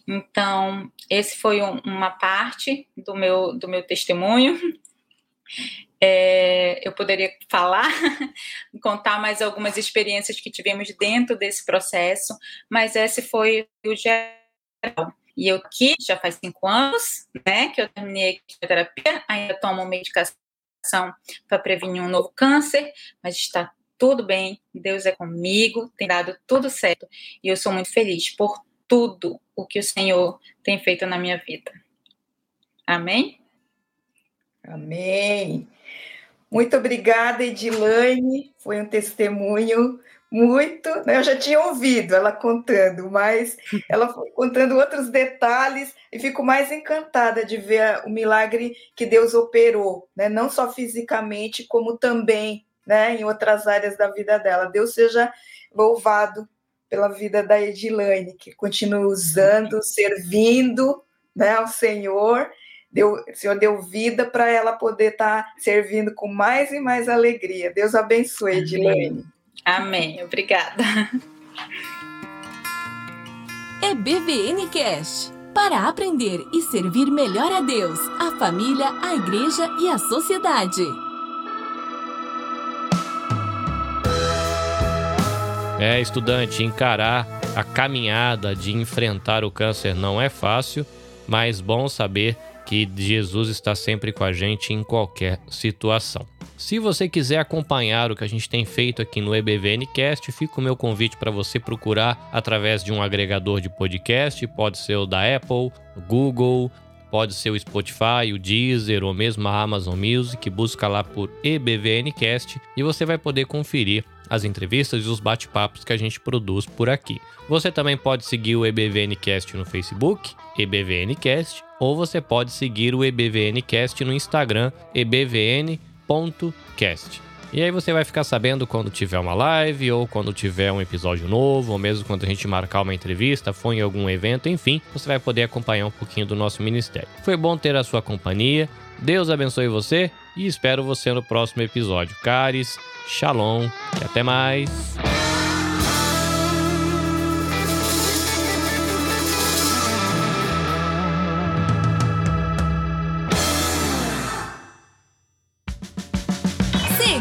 Então, esse foi um, uma parte do meu, do meu testemunho. [LAUGHS] É, eu poderia falar, [LAUGHS] contar mais algumas experiências que tivemos dentro desse processo, mas esse foi o geral. E eu aqui já faz cinco anos, né, que eu terminei a quimioterapia, ainda tomo medicação para prevenir um novo câncer, mas está tudo bem, Deus é comigo, tem dado tudo certo. E eu sou muito feliz por tudo o que o Senhor tem feito na minha vida. Amém? Amém. Muito obrigada, Edilane. Foi um testemunho muito, né? eu já tinha ouvido ela contando, mas ela foi contando outros detalhes e fico mais encantada de ver o milagre que Deus operou, né? não só fisicamente, como também né? em outras áreas da vida dela. Deus seja louvado pela vida da Edilane, que continua usando, servindo né, ao Senhor. Deu, o Senhor deu vida para ela poder estar tá servindo com mais e mais alegria. Deus abençoe, Edilane. Amém. Obrigada. É BVN Cash para aprender e servir melhor a Deus, a família, a igreja e a sociedade. É, estudante, encarar a caminhada de enfrentar o câncer não é fácil, mas bom saber que Jesus está sempre com a gente em qualquer situação. Se você quiser acompanhar o que a gente tem feito aqui no EBVNcast, fica o meu convite para você procurar através de um agregador de podcast, pode ser o da Apple, Google, pode ser o Spotify, o Deezer ou mesmo a Amazon Music, busca lá por EBVNcast e você vai poder conferir as entrevistas e os bate-papos que a gente produz por aqui. Você também pode seguir o EBVNcast no Facebook, EBVNcast, ou você pode seguir o EBVNcast no Instagram, ebvn.cast. E aí você vai ficar sabendo quando tiver uma live, ou quando tiver um episódio novo, ou mesmo quando a gente marcar uma entrevista, for em algum evento, enfim, você vai poder acompanhar um pouquinho do nosso ministério. Foi bom ter a sua companhia. Deus abençoe você e espero você no próximo episódio. Caris, Shalom e até mais.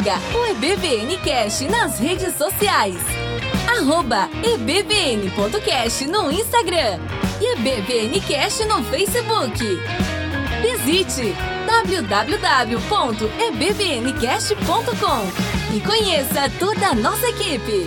Siga o EBVNcast nas redes sociais. Arroba ebvn.cast no Instagram e EBVNcast no Facebook. Visite www.ebvncast.com e conheça toda a nossa equipe.